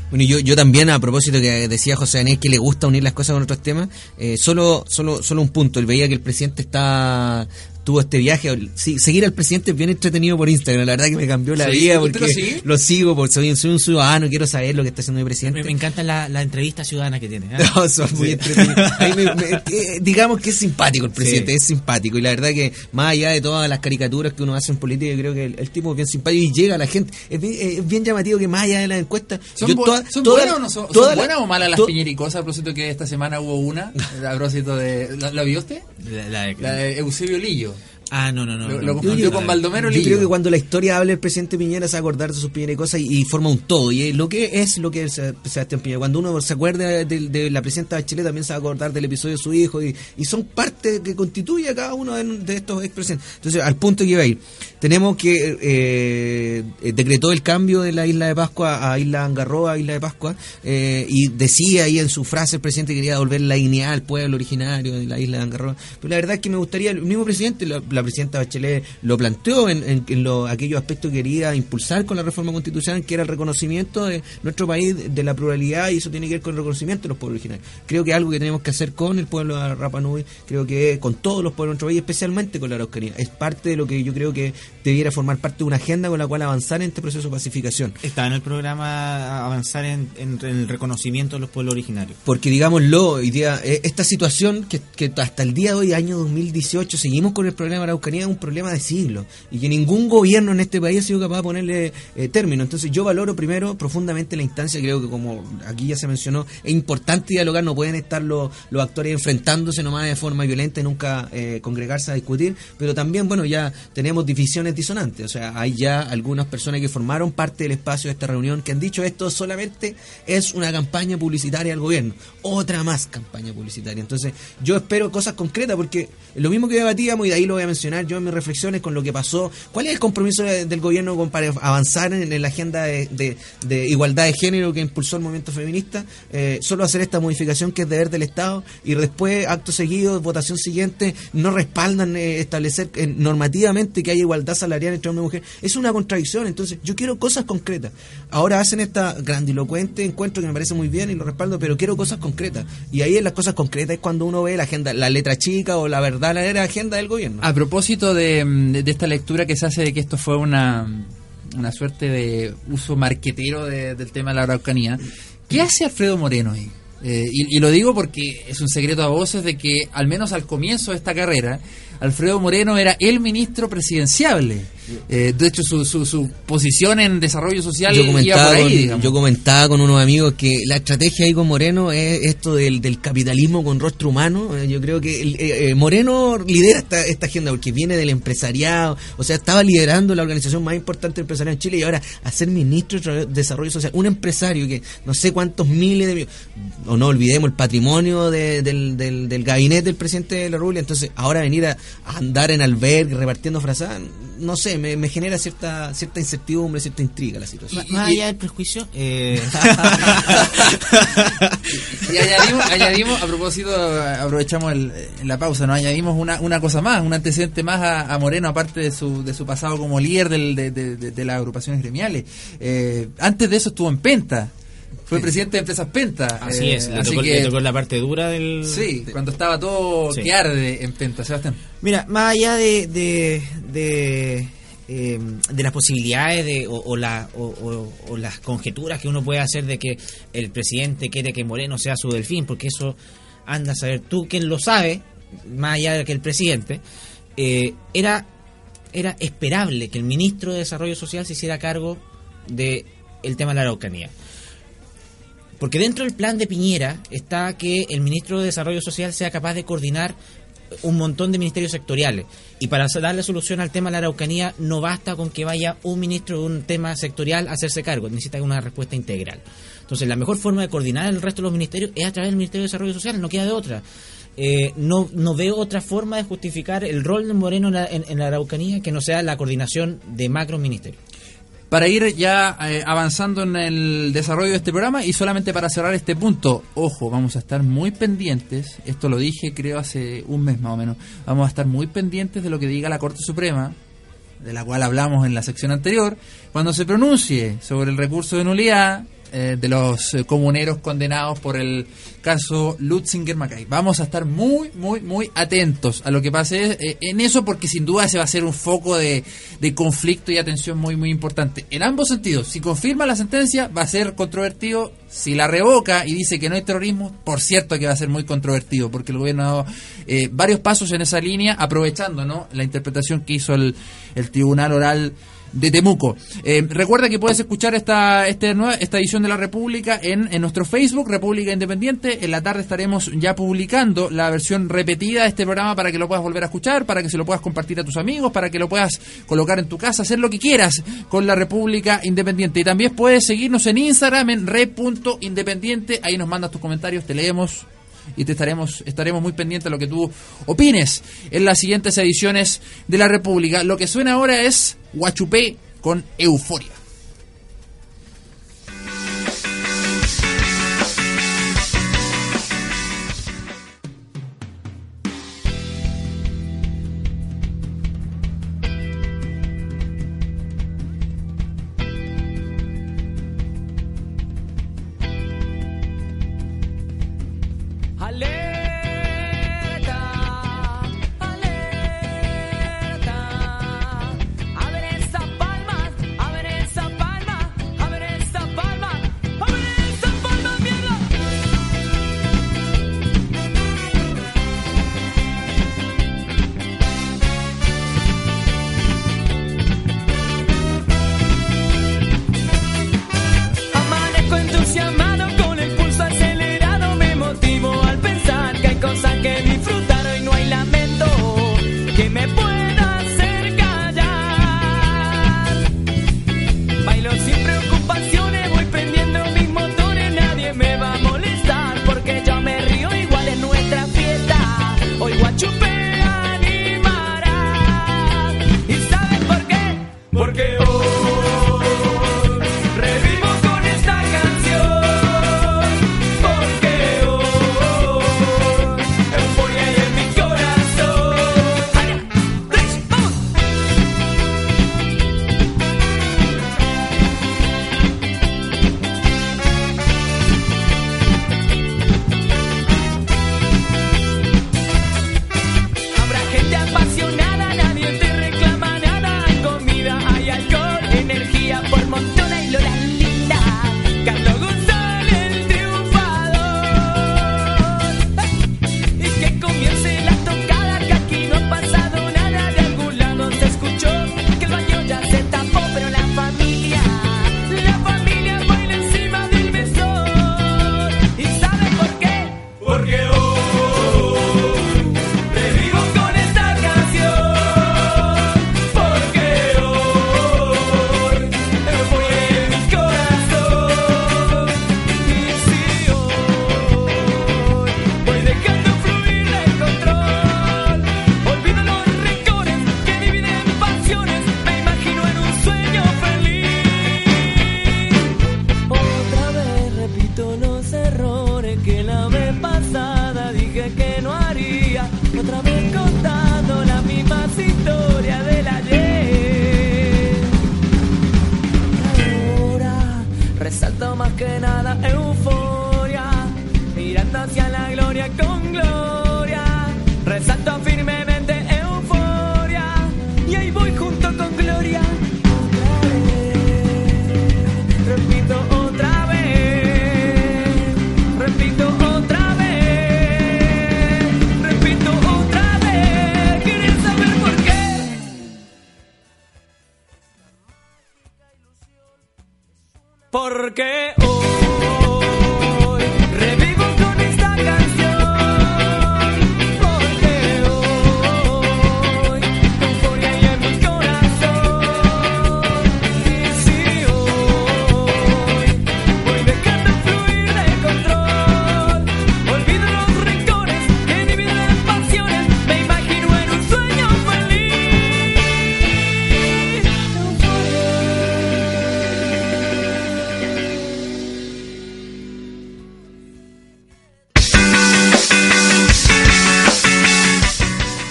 Speaker 4: Bueno, yo, yo también, a propósito que decía José Daniel que le gusta unir las cosas con otros temas, eh, solo, solo, solo un punto. Él veía que el presidente está tuvo este viaje. Sí, seguir al presidente es bien entretenido por Instagram. La verdad que me cambió la
Speaker 2: ¿Sí?
Speaker 4: vida
Speaker 2: ¿Usted
Speaker 4: porque
Speaker 2: lo
Speaker 4: sigo, porque soy, soy un ciudadano, quiero saber lo que está haciendo mi
Speaker 5: Me,
Speaker 4: presidente.
Speaker 5: me encanta la, la entrevista ciudadana que tiene. ¿eh?
Speaker 4: No, son muy entretenidos. Me- me- eh, digamos que es simpático el presidente, es simpático. Y la verdad que, más allá de todas las caricaturas que uno hace en política, yo creo que el, el tipo es bien simpático y llega a la gente. Es bien, eh, es bien llamativo que más allá de las encuestas.
Speaker 2: ¿Son,
Speaker 4: yo toda-
Speaker 2: ¿son
Speaker 4: toda-
Speaker 2: buenas o no son, son
Speaker 4: toda la-
Speaker 2: buenas o malas las piñericosas? A propósito que esta semana hubo una, a propósito de... ¿La, la vio usted?
Speaker 5: La- la de-
Speaker 2: La de Eusebio Lillo.
Speaker 5: Ah, no, no, no.
Speaker 2: Lo-
Speaker 5: no,
Speaker 2: lo confundió con Baldomero
Speaker 4: Yo creo que cuando la historia hable el presidente Piñera se va a acordar de sus piñeras y cosas y, y forma un todo. Y lo que es lo que es eh, Sebastián Piñera. Cuando uno se acuerda de, de la presidenta Bachelet también se va a acordar del episodio de su hijo y, y son parte que constituye a cada uno de, de estos expresidentes. Entonces, al punto que iba a ir, tenemos que eh, eh, decretó el cambio de la isla de Pascua a Isla Angarroa, Isla de Pascua, eh, y decía ahí en su frase el presidente que quería devolver la dignidad al pueblo originario de la isla de Angarroa. Pero la verdad es que me gustaría, el mismo presidente, la, la presidenta Bachelet lo planteó en, en, en lo- aquellos aspectos que quería impulsar con la reforma constitucional, que era el reconocimiento de nuestro país de la pluralidad, y eso tiene que ver con el reconocimiento de los pueblos originarios. Creo que es algo que tenemos que hacer con el pueblo de Rapa Nui, creo que con todos los pueblos de nuestro país, especialmente con la Araucanía. Es parte de lo que yo creo que debiera formar parte de una agenda con la cual avanzar en este proceso de pacificación.
Speaker 5: Está en el programa avanzar en, el reconocimiento de los pueblos originarios.
Speaker 4: Porque digámoslo, hoy día, eh, esta situación que, que hasta el día de hoy, año 2018, seguimos con el la Araucanía, es un problema de siglos. Y que ningún gobierno en este país ha sido capaz de ponerle eh, término. Entonces yo valoro primero profundamente la instancia, creo que como aquí ya se mencionó, es importante dialogar, no pueden estar los, actores enfrentándose nomás de forma violenta y nunca eh, congregarse a discutir. Pero también, bueno, ya tenemos divisiones disonantes. O sea, hay ya algunas personas que formaron parte del espacio de esta reunión que han dicho esto solamente es una campaña publicitaria del gobierno. Otra más campaña publicitaria. Entonces, yo espero cosas concretas porque lo mismo que debatíamos, y de ahí lo voy a mencionar yo en mis reflexiones con lo que pasó. ¿Cuál es el compromiso de- del gobierno con- para avanzar en, la agenda de, igualdad de género que impulsó el movimiento feminista? Eh, solo hacer esta modificación que es deber del Estado y después, acto seguido, votación siguiente, no respaldan eh, establecer eh, normativamente que haya igualdad salarial entre hombres y mujeres. Es una contradicción. Entonces, yo quiero cosas concretas. Ahora hacen esta grandilocuente encuentro que me parece muy bien y lo respaldo, pero quiero cosas concretas. Y ahí en las cosas concretas es cuando uno ve la agenda, la letra chica o la verdadera agenda del gobierno.
Speaker 2: Propósito de, de- de esta lectura que se hace de que esto fue una, una suerte de uso marquetero de- del tema de la Araucanía, ¿qué hace Alfredo Moreno ahí? Eh, y, y lo digo porque es un secreto a voces de que, al menos al comienzo de esta carrera, Alfredo Moreno era el ministro presidenciable. Eh, de hecho, su, su, su posición en desarrollo social
Speaker 4: yo
Speaker 2: iba
Speaker 4: comentaba,
Speaker 2: por ahí,
Speaker 4: con, yo comentaba con unos amigos que la estrategia ahí con Moreno es esto del, del capitalismo con rostro humano. Eh, Yo creo que el- eh, eh, Moreno lidera esta, esta agenda porque viene del empresariado, o sea, estaba liderando la organización más importante empresarial en Chile y ahora a ser ministro de Desarrollo Social, un empresario que no sé cuántos miles de millones, o no olvidemos el patrimonio de- del, del, del gabinete del presidente de la República, entonces ahora venir a, a andar en albergue repartiendo frazadas, no sé, me, me genera cierta cierta incertidumbre, cierta intriga la situación.
Speaker 5: Más más allá del prejuicio, eh,
Speaker 2: Y añadimos, añadimos, a propósito, aprovechamos el- la pausa, ¿no? Añadimos una, una cosa más, un antecedente más a, a Moreno, aparte de su, de su pasado como líder del- de, de- de- de las agrupaciones gremiales. Eh, antes de eso estuvo en Penta.
Speaker 6: Fue presidente de Empresas Penta.
Speaker 5: Así
Speaker 6: eh,
Speaker 5: es, le
Speaker 6: así
Speaker 5: tocó,
Speaker 6: que-
Speaker 5: le tocó la parte dura del...
Speaker 6: Sí, cuando estaba todo
Speaker 5: Sí.
Speaker 6: que arde en Penta, Sebastián.
Speaker 5: Mira, más allá de de, de, eh, de las posibilidades de, o, o la- o- o- o las conjeturas que uno puede hacer de que el presidente quiere que Moreno sea su delfín, porque eso anda a saber tú quién lo sabe, más allá de que el presidente, eh, era, era esperable que el ministro de Desarrollo Social se hiciera cargo de el tema de la Araucanía. Porque dentro del plan de Piñera está que el ministro de Desarrollo Social sea capaz de coordinar un montón de ministerios sectoriales. Y para darle solución al tema de la Araucanía no basta con que vaya un ministro de un tema sectorial a hacerse cargo, necesita una respuesta integral. Entonces la mejor forma de coordinar el resto de los ministerios es a través del Ministerio de Desarrollo Social, no queda de otra. Eh, no, no veo otra forma de justificar el rol de Moreno en la, en- en la Araucanía que no sea la coordinación de macro ministerios.
Speaker 6: Para ir ya eh, avanzando en el desarrollo de este programa y solamente para cerrar este punto, ojo, vamos a estar muy pendientes, esto lo dije creo hace un mes más o menos, vamos a estar muy pendientes de lo que diga la Corte Suprema, de la cual hablamos en la sección anterior, cuando se pronuncie sobre el recurso de nulidad eh, de los eh, comuneros condenados por el caso Lutzinger Macay. Vamos a estar muy, muy, muy atentos a lo que pase eh, en eso porque sin duda se va a ser un foco de, de conflicto y atención muy, muy importante. En ambos sentidos, si confirma la sentencia va a ser controvertido, si la revoca y dice que no hay terrorismo, por cierto que va a ser muy controvertido porque el gobierno ha dado eh, varios pasos en esa línea aprovechando ¿no? la interpretación que hizo el, el Tribunal Oral de Temuco. Eh, recuerda que puedes escuchar esta, este esta edición de la República en, en nuestro Facebook, República Independiente. En la tarde estaremos ya publicando la versión repetida de este programa para que lo puedas volver a escuchar, para que se lo puedas compartir a tus amigos, para que lo puedas colocar en tu casa, hacer lo que quieras con la República Independiente. Y también puedes seguirnos en Instagram en re.independiente. Ahí nos mandas tus comentarios, te leemos y te estaremos estaremos muy pendientes de lo que tú opines en las siguientes ediciones de la República. Lo que suena ahora es Guachupé con Euforia.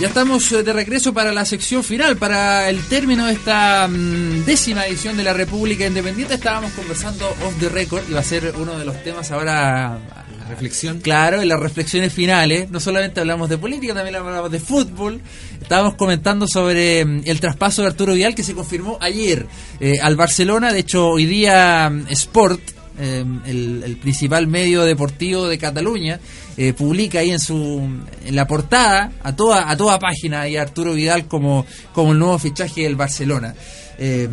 Speaker 7: Ya
Speaker 2: estamos eh, de regreso para la sección final, para el término de esta mm, décima edición de la República Independiente. Estábamos conversando off the record y va a ser uno de los temas ahora.
Speaker 4: La reflexión.
Speaker 2: Claro, en las reflexiones finales. No solamente hablamos de política, también hablamos de fútbol. Estábamos comentando sobre mm, el traspaso de Arturo Vidal que se confirmó ayer eh, al Barcelona. De hecho, hoy día mm, Sport, eh, el, el principal medio deportivo de Cataluña, eh, publica ahí en su en la portada a toda a toda página y Arturo Vidal como como el nuevo fichaje del Barcelona. Eh,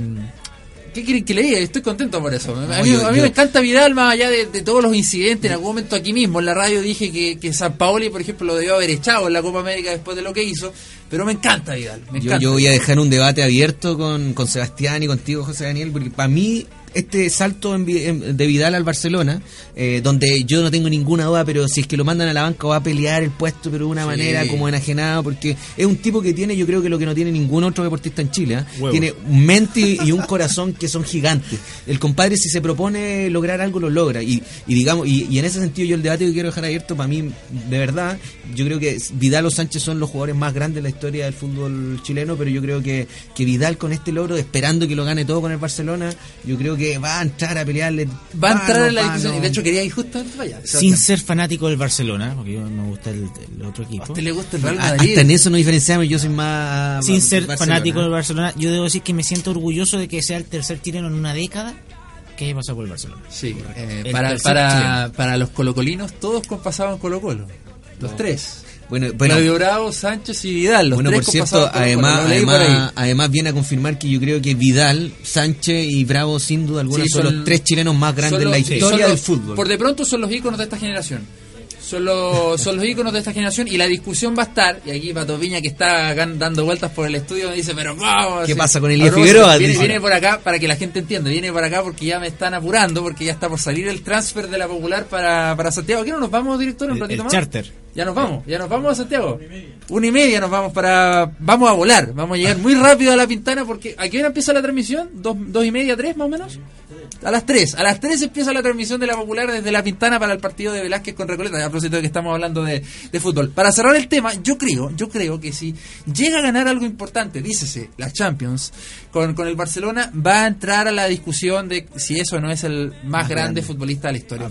Speaker 2: ¿Qué quieren que le diga? Estoy contento por eso. A mí,
Speaker 4: yo-
Speaker 2: a mí
Speaker 4: yo-
Speaker 2: me encanta Vidal, más allá de, de todos los incidentes. En algún momento aquí mismo en la radio dije que, que San Paoli, por ejemplo, lo debió haber echado en la Copa América después de lo que hizo. Pero me encanta Vidal. Me
Speaker 4: Yo, yo voy a dejar un debate abierto con, con Sebastián y contigo, José Daniel, porque para mí este salto en en- de Vidal al Barcelona, eh, donde yo no tengo ninguna duda, pero si es que lo mandan a la banca va a pelear el puesto, pero de una
Speaker 2: Sí.
Speaker 4: manera como enajenado, porque es un tipo que tiene, yo creo que lo que no tiene ningún otro deportista en Chile, ¿eh? Tiene mente y un corazón que son gigantes. El compadre si se propone lograr algo lo logra y, y digamos y, y en ese sentido yo el debate que quiero dejar abierto para mí de verdad yo creo que Vidal o Sánchez son los jugadores más grandes de la historia del fútbol chileno pero yo creo que, que Vidal con este logro esperando que lo gane todo con el Barcelona yo creo que va a entrar a pelearle
Speaker 2: Va a entrar en la discusión. Y de hecho quería ir justo para allá.
Speaker 5: Sin ser fanático del Barcelona, porque yo me gusta el, el otro
Speaker 2: ¿A
Speaker 5: equipo.
Speaker 2: usted le gusta el Real
Speaker 4: A-
Speaker 2: Madrid?
Speaker 4: hasta en eso nos diferenciamos yo soy más
Speaker 5: Sin ser
Speaker 4: Barcelona.
Speaker 5: fanático del Barcelona, yo debo decir que me siento orgulloso de que sea el tercer chileno en una década que haya pasado por el Barcelona.
Speaker 2: Sí, eh,
Speaker 5: El
Speaker 2: para, para, para los colocolinos todos pasaban Colo Colo. Los tres.
Speaker 4: Bueno, bueno
Speaker 2: Bravo, Sánchez y Vidal. Los
Speaker 4: bueno,
Speaker 2: tres
Speaker 4: por cierto, además, además, además viene a confirmar que yo creo que Vidal, Sánchez y Bravo, sin duda alguna,
Speaker 2: Sí,
Speaker 4: son,
Speaker 2: son-
Speaker 4: los tres chilenos más grandes
Speaker 2: Son
Speaker 4: en la
Speaker 2: los-
Speaker 4: historia del
Speaker 2: los-
Speaker 4: fútbol.
Speaker 2: Por de pronto son los íconos de esta generación. Son los, son los íconos de esta generación y la discusión va a estar, y aquí Pato Piña que está dando vueltas por el estudio me dice, pero ¿cómo?
Speaker 4: ¿Qué
Speaker 2: Así.
Speaker 4: pasa con Elías Figueroa?
Speaker 2: Viene, viene por acá, para que la gente entienda, viene por acá porque ya me están apurando, porque ya está por salir el transfer de la Popular para, para Santiago. ¿Qué no nos vamos, director, un
Speaker 5: El,
Speaker 2: ratito
Speaker 5: el
Speaker 2: más?
Speaker 5: charter.
Speaker 2: Ya nos vamos, ya nos vamos a Santiago. Una y media nos vamos para. Vamos a volar, vamos a llegar muy rápido a la pintana porque. ¿A qué hora empieza la transmisión? ¿Dos, dos y media, tres más o menos? A las tres. A las tres empieza la transmisión de la popular desde la pintana para el partido de Velázquez con Recoleta. A propósito de que estamos hablando de, de fútbol. Para cerrar el tema, yo creo, yo creo que si llega a ganar algo importante, dícese, la Champions, con, con el Barcelona, va a entrar a la discusión de si eso no es el más, grande, futbolista de la historia.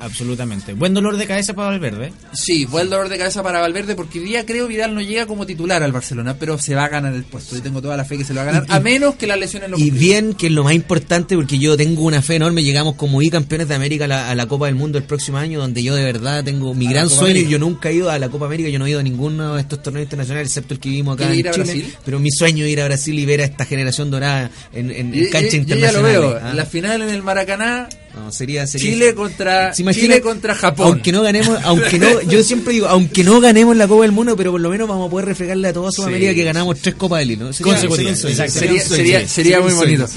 Speaker 5: Absolutamente. Buen dolor de cabeza para Valverde.
Speaker 2: Sí, fue el dolor de cabeza para Valverde porque hoy día creo Vidal no llega como titular al Barcelona, pero se va a ganar el puesto. Y tengo toda la fe que se lo va a ganar,
Speaker 4: Y-
Speaker 2: a menos que las lesiones lo
Speaker 4: Y
Speaker 2: compliquen.
Speaker 4: bien, que es lo más importante, porque yo tengo una fe enorme. Llegamos como campeones de América a la, a la Copa del Mundo el próximo año, donde yo de verdad tengo mi
Speaker 2: A
Speaker 4: gran sueño.
Speaker 2: América.
Speaker 4: Yo nunca he ido a la Copa América, yo no he ido a ninguno de estos torneos internacionales, excepto el que vivimos acá
Speaker 2: ¿Quiere
Speaker 4: en Chile.
Speaker 2: Brasil?
Speaker 4: Pero mi sueño es ir a Brasil y ver a esta generación dorada en, en, en
Speaker 2: Yo-
Speaker 4: cancha
Speaker 2: yo- yo ya lo
Speaker 4: internacional.
Speaker 2: veo,
Speaker 4: ¿ah?
Speaker 2: la final en el Maracaná,
Speaker 4: No, sería, sería-
Speaker 2: Chile contra
Speaker 4: ¿Se?
Speaker 2: Chile contra Japón.
Speaker 4: Aunque no ganemos, aunque no, yo siempre digo, aunque no ganemos la Copa del Mundo, pero por lo menos vamos a poder reflejarle a toda Sudamérica
Speaker 2: Sí,
Speaker 4: que ganamos tres Copas del Mundo. Sería- sería sería
Speaker 2: Sería, sería, muy bonito.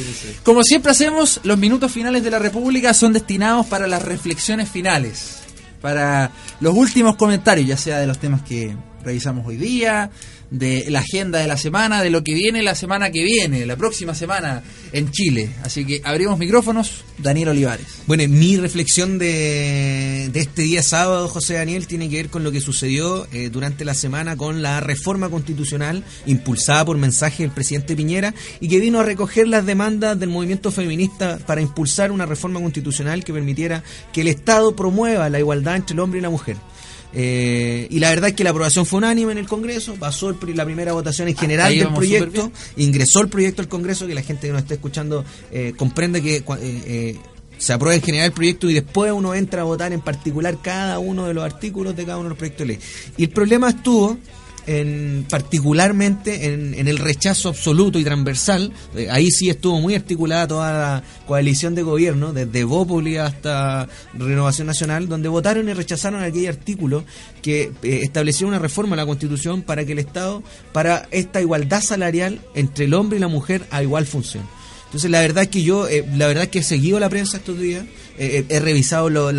Speaker 2: Como siempre hacemos, los minutos finales de la República son destinados para las reflexiones finales, para los últimos comentarios, ya sea de los temas que, revisamos hoy día, de la agenda de la semana, de lo que viene la semana que viene, la próxima semana en Chile. Así que abrimos micrófonos, Daniel Olivares.
Speaker 4: Bueno, mi reflexión de, de este día sábado, José Daniel, tiene que ver con lo que sucedió eh, durante la semana con la reforma constitucional impulsada por mensaje del presidente Piñera y que vino a recoger las demandas del movimiento feminista para impulsar una reforma constitucional que permitiera que el Estado promueva la igualdad entre el hombre y la mujer. Eh, y la verdad es que la aprobación fue unánime en el Congreso, pasó el pri- la primera votación en general
Speaker 2: ahí
Speaker 4: del proyecto, ingresó el proyecto al Congreso, que la gente que nos está escuchando eh, comprende que eh, eh, se aprueba en general el proyecto y después uno entra a votar en particular cada uno de los artículos de cada uno de los proyectos de ley. Y el problema estuvo en particularmente en, el rechazo absoluto y transversal, eh, ahí sí estuvo muy articulada toda la coalición de gobierno, desde Bópoli hasta Renovación Nacional, donde votaron y rechazaron aquel artículo que eh, establecía una reforma a la Constitución para que el Estado, para esta igualdad salarial entre el hombre y la mujer a igual función. Entonces la verdad es que yo, eh, la verdad es que he seguido la prensa estos días, eh, he revisado lo-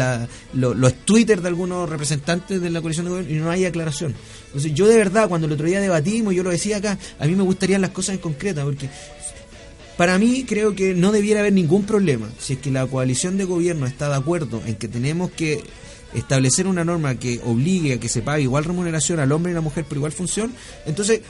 Speaker 4: los Twitter de algunos representantes de la coalición de gobierno y no hay aclaración. Entonces yo de verdad, cuando el otro día debatimos, yo lo decía acá, a mí me gustarían las cosas en concreta, porque para mí creo que no debiera haber ningún problema. Si es que la coalición de gobierno está de acuerdo en que tenemos que establecer una norma que obligue a que se pague igual remuneración al hombre y a la mujer por igual función, entonces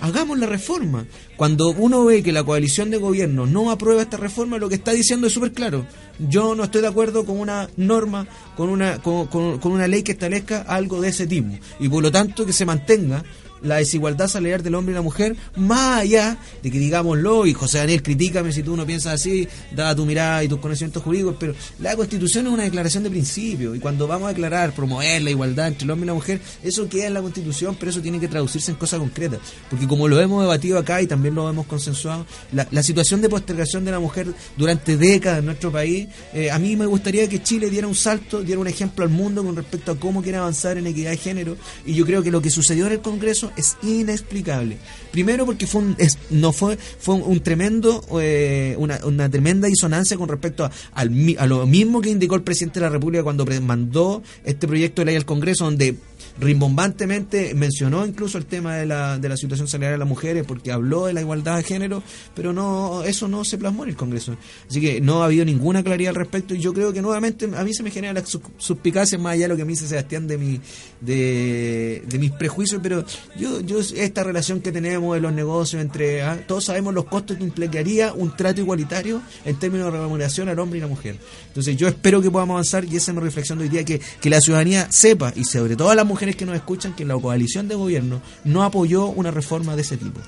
Speaker 4: hagamos la reforma. Cuando uno ve que la coalición de gobierno no aprueba esta reforma, lo que está diciendo es súper claro. Yo no estoy de acuerdo con una norma, con una, con, con- con una ley que establezca algo de ese tipo. Y por lo tanto que se mantenga la desigualdad salarial del hombre y la mujer, más allá de que digámoslo, y José Daniel, critícame si tú no piensas así, dada tu mirada y tus conocimientos jurídicos, pero la constitución es una declaración de principio, y cuando vamos a declarar, promover la igualdad entre el hombre y la mujer, eso queda en la constitución, pero eso tiene que traducirse en cosas concretas, porque como lo hemos debatido acá y también lo hemos consensuado, la, situación de postergación de la mujer durante décadas en nuestro país, eh, a mí me gustaría que Chile diera un salto, diera un ejemplo al mundo con respecto a cómo quiere avanzar en equidad de género, y yo creo que lo que sucedió en el Congreso es inexplicable. Primero porque fue un, es- no fue fue un, tremendo eh, una, tremenda disonancia con respecto a, a lo mismo que indicó el presidente de la República cuando mandó este proyecto de ley al Congreso donde rimbombantemente mencionó incluso el tema de la, de la situación salarial de las mujeres porque habló de la igualdad de género, pero no eso no se plasmó en el Congreso. Así que no ha habido ninguna claridad al respecto y yo creo que nuevamente a mí se me genera la sus- suspicacia más allá de lo que me dice Sebastián de mi de, de mis prejuicios, pero yo yo esta relación que tenemos de los negocios entre ah, todos sabemos los costos que implicaría un trato igualitario en términos de remuneración al hombre y la mujer. Entonces yo espero que podamos avanzar y esa es mi reflexión de hoy día que, que la ciudadanía sepa y sobre todo a las mujeres que nos escuchan que la coalición de gobierno no apoyó una reforma de ese tipo.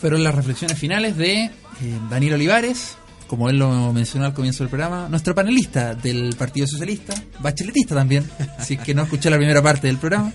Speaker 2: Fueron las reflexiones finales de eh, Daniel Olivares, como él lo mencionó al comienzo del programa, nuestro panelista del Partido Socialista, bacheletista también, es que no escuché la primera parte del programa.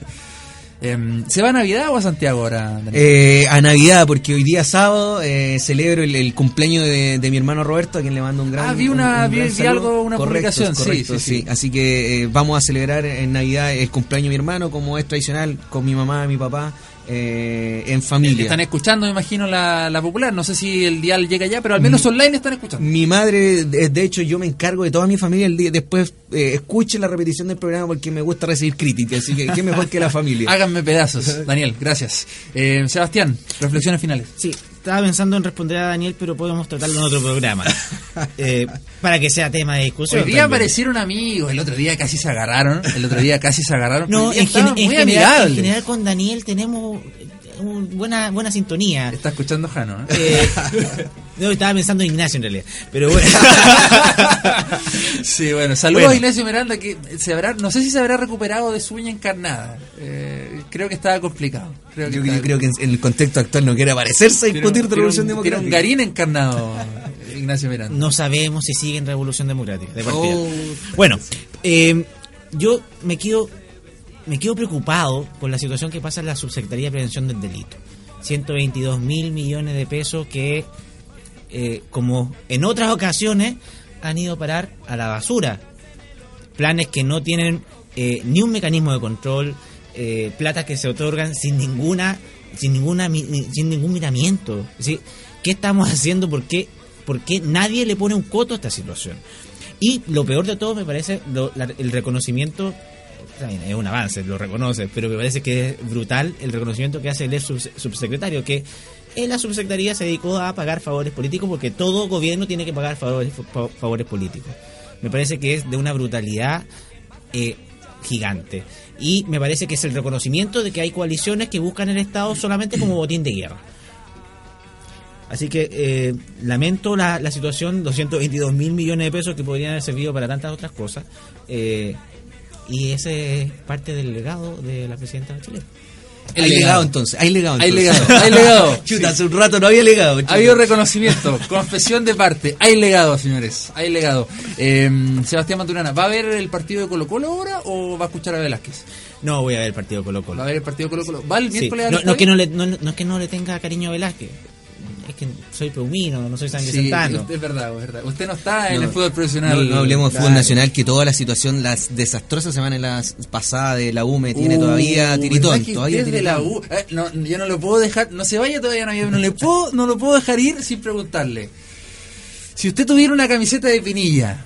Speaker 2: Em, ¿Se va a Navidad o a Santiago ahora?
Speaker 4: Eh, a Navidad, porque hoy día sábado eh, celebro el, el cumpleaños de, de mi hermano Roberto, a quien le mando un gran
Speaker 2: Ah, vi una-
Speaker 4: un- un
Speaker 2: vi-
Speaker 4: gran
Speaker 2: vi
Speaker 4: saludo.
Speaker 2: algo, una publicación, sí,
Speaker 4: correcto,
Speaker 2: sí, sí.
Speaker 4: Así que eh, vamos a celebrar en Navidad el cumpleaños de mi hermano, como es tradicional, con mi mamá y mi papá, eh, en familia.
Speaker 2: Están escuchando, me imagino, la, la popular. No sé si el dial llega ya, pero al menos online están escuchando.
Speaker 4: Mi madre, de, de hecho, yo me encargo de toda mi familia el día después eh, escuche la repetición del programa porque me gusta recibir críticas, así que qué mejor que la familia.
Speaker 2: Háganme pedazos, Daniel, gracias. Eh, Sebastián, reflexiones finales.
Speaker 5: Sí, estaba pensando en responder a Daniel, pero podemos tratarlo en otro programa. Eh, para que sea tema de discusión.
Speaker 2: Hoy día
Speaker 5: también.
Speaker 2: aparecieron amigos, el otro día casi se agarraron, el otro día casi se agarraron.
Speaker 5: No, en, gen- en
Speaker 2: muy
Speaker 5: general, en general con Daniel tenemos un- buena buena sintonía.
Speaker 2: Está escuchando Jano, ¿eh?
Speaker 5: Eh, no, estaba pensando en Ignacio en realidad. Pero bueno.
Speaker 2: Sí, bueno, saludos
Speaker 5: Bueno.
Speaker 2: a Ignacio Miranda que se habrá, no sé si se habrá recuperado de su uña encarnada. Eh, creo que estaba complicado. Creo que
Speaker 4: Yo,
Speaker 2: estaba
Speaker 4: yo creo que en, en el contexto actual no quiere aparecerse a discutir de
Speaker 2: tiene
Speaker 4: revolución
Speaker 2: un-
Speaker 4: democrática.
Speaker 2: Tiene un garín encarnado, Ignacio Miranda.
Speaker 5: no sabemos si sigue en Revolución Democrática. de partida.
Speaker 2: Oh.
Speaker 5: Bueno, eh, yo me quedo me quedo preocupado por la situación que pasa en la Subsecretaría de Prevención del Delito. 122 mil millones de pesos que, eh, como en otras ocasiones, han ido a parar a la basura. Planes que no tienen eh, ni un mecanismo de control, eh, platas que se otorgan sin ninguna, sin ninguna, sin ningún miramiento. Es ¿qué estamos haciendo? ¿Por qué, por qué nadie le pone un coto a esta situación? Y lo peor de todo me parece el reconocimiento es un avance, lo reconoce, pero me parece que es brutal el reconocimiento que hace el ex subse- subsecretario, que en la subsecretaría se dedicó a pagar favores políticos porque todo gobierno tiene que pagar favores, fa- favores políticos. Me parece que es de una brutalidad eh, gigante. Y me parece que es el reconocimiento de que hay coaliciones que buscan el Estado solamente como botín de guerra. Así que eh, lamento la, la situación, 222 mil millones de pesos que podrían haber servido para tantas otras cosas. eh, y ese es parte del legado de la presidenta de Chile.
Speaker 2: El
Speaker 4: hay legado.
Speaker 2: legado.
Speaker 4: entonces, hay legado.
Speaker 2: Hay legado, hay legado.
Speaker 4: Chuta, hace un rato no había legado. chuta.
Speaker 2: Ha habido reconocimiento, confesión de parte. Hay legado, señores. Hay legado. Eh, Sebastián Maturana, ¿va a ver el partido de Colo Colo ahora o va a escuchar a Velázquez?
Speaker 5: No voy a ver el partido Colo
Speaker 2: ¿Va
Speaker 5: Colo.
Speaker 2: a ver el partido de Colo Colo? ¿Va el
Speaker 5: Sí.
Speaker 2: miércoles al
Speaker 5: No, no,
Speaker 2: estadio?
Speaker 5: que no, le, no, no es que no le tenga cariño a Velázquez. Que soy peumino, no soy san
Speaker 2: Sí, es verdad, es verdad. Usted no está en
Speaker 4: No,
Speaker 2: el fútbol profesional.
Speaker 4: No, no hablemos de fútbol nacional, que toda la situación, la desastrosa semana en la pasada de la UME tiene
Speaker 2: Uh,
Speaker 4: todavía tiritón.
Speaker 2: ¿verdad que
Speaker 4: Todavía
Speaker 2: la
Speaker 4: tiritón.
Speaker 2: U? Eh, no, yo no lo puedo dejar, no se vaya todavía, no, no le puedo, no lo puedo dejar ir sin preguntarle. Si usted tuviera una camiseta de Pinilla,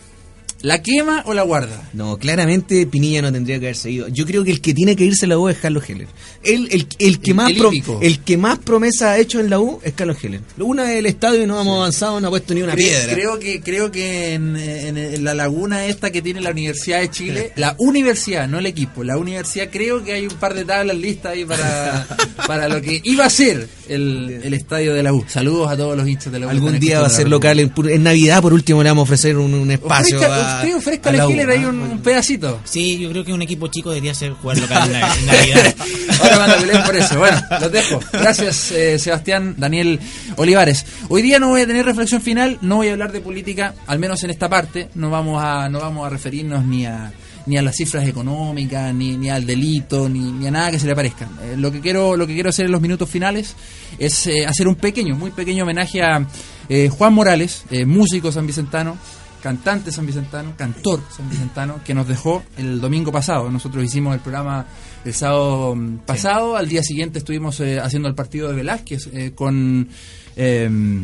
Speaker 2: ¿la quema o la guarda?
Speaker 4: No, claramente Pinilla no tendría que haberse ido. Yo creo que el que tiene que irse a la U es Carlos Heller. El, el, el que
Speaker 2: El-
Speaker 4: más
Speaker 2: el
Speaker 4: pro-
Speaker 2: hípico.
Speaker 4: el que más promesa ha hecho en la U es Carlos Heller. Una vez el estadio y no hemos avanzado, no ha puesto ni una
Speaker 2: Cre-
Speaker 4: piedra.
Speaker 2: Creo que creo que en, en- en la laguna esta que tiene la Universidad de Chile, la universidad, no el equipo, la universidad, creo que hay un par de tablas listas ahí para, para lo que iba a ser el, el estadio de la U. Saludos a todos los hinchas de la U.
Speaker 4: Algún día va a ser local, en, en Navidad por último le vamos a ofrecer un, un espacio. A-
Speaker 2: usted ofrezca
Speaker 4: a
Speaker 2: a
Speaker 4: la U,
Speaker 2: Killer ahí
Speaker 4: ¿ah?
Speaker 2: un, un pedacito.
Speaker 5: Sí, yo creo que un equipo chico debería ser jugar local en, Nav- en Navidad.
Speaker 2: Ahora van a pelear por eso. Bueno, los dejo. Gracias, eh, Sebastián, Daniel Olivares. Hoy día no voy a tener reflexión final, no voy a hablar de política, al menos en esta parte. No vamos a, no vamos a referirnos ni a ni a las cifras económicas, ni, ni al delito, ni, ni a nada que se le parezca. Eh, lo que quiero, lo que quiero hacer en los minutos finales es eh, hacer un pequeño, muy pequeño homenaje a eh, Juan Morales, eh, músico sanvicentano, cantante sanvicentano, cantor sanvicentano, que nos dejó el domingo pasado. Nosotros hicimos el programa el sábado mm, pasado, al día siguiente estuvimos eh, haciendo el partido de Velázquez eh, con... eh,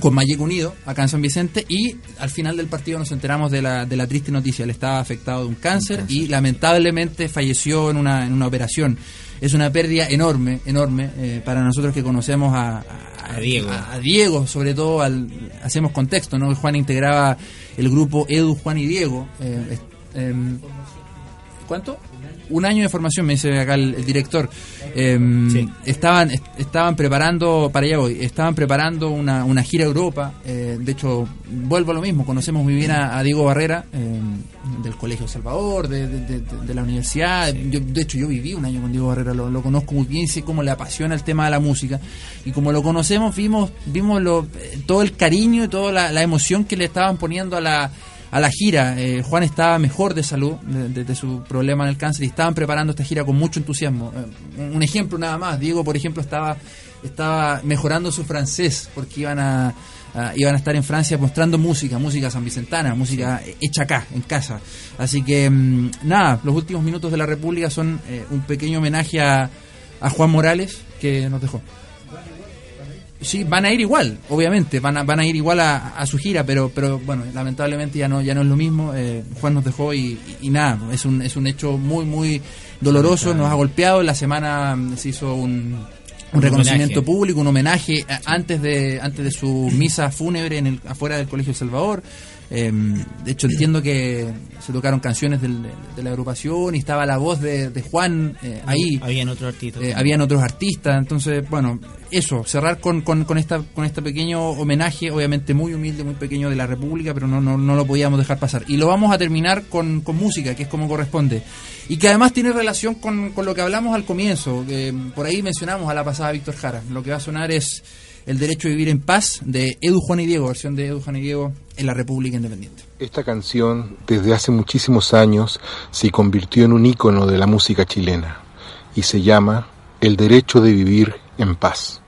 Speaker 2: con Mayeco Unido, acá en San Vicente, y al final del partido nos enteramos de la, de la triste noticia. Él estaba afectado de un cáncer, y lamentablemente falleció en una, en una operación. Es una pérdida enorme, enorme, eh, para nosotros que conocemos a,
Speaker 5: A Diego.
Speaker 2: A, a Diego, sobre todo, al, hacemos contexto, ¿no? Juan integraba el grupo Edu, Juan y Diego. eh, em, ¿Cuánto? Un año de formación, me dice acá el, el director.
Speaker 5: Sí.
Speaker 2: estaban, est- estaban preparando, para allá voy, estaban preparando una, una gira a Europa. eh, de hecho, vuelvo a lo mismo, conocemos muy bien a, a Diego Barrera, em, del Colegio Salvador, de, de- de- de la universidad. Yo, de hecho, yo viví un año con Diego Barrera, lo, lo conozco muy bien, sé cómo le apasiona el tema de la música. Y como lo conocemos, vimos, vimos lo, eh, todo el cariño y toda la, la emoción que le estaban poniendo a la a la gira. Eh, Juan estaba mejor de salud de, de- su problema en el cáncer y estaban preparando esta gira con mucho entusiasmo. Eh, un- ejemplo nada más. Diego, por ejemplo, estaba estaba mejorando su francés porque iban a, iban a estar en Francia mostrando música, música sanvicentana, música hecha acá, en casa. Así que mm, nada, los últimos minutos de la República son eh, un pequeño homenaje a Juan Morales que nos dejó. Sí, van a ir igual, obviamente, van a, van a ir igual a, a su gira, pero, pero bueno, lamentablemente ya no, ya no es lo mismo. eh, Juan nos dejó y, y- y nada, es un, es un hecho muy, muy doloroso, nos ha golpeado. En la semana mm, se hizo un, un reconocimiento público, un homenaje a- antes de, antes de su misa fúnebre en el, afuera del Colegio El Salvador. Eh, de hecho, entiendo que se tocaron canciones del- de, la agrupación y estaba la voz de, de Juan eh, ahí.
Speaker 5: Habían otros artistas.
Speaker 2: Eh, habían otros artistas, entonces, bueno, eso, cerrar con, con, con esta con este pequeño homenaje, obviamente muy humilde, muy pequeño de la República, pero no, no, no lo podíamos dejar pasar. Y lo vamos a terminar con, con música, que es como corresponde. Y que además tiene relación con, con lo que hablamos al comienzo. por ahí mencionamos a la pasada Víctor Jara. Lo que va a sonar es el Derecho a Vivir en Paz de Edu Juan y Diego, versión de Edu Juan y Diego en la República Independiente.
Speaker 8: Esta canción desde hace muchísimos años se convirtió en un ícono de la música chilena y se llama El Derecho de Vivir en Paz.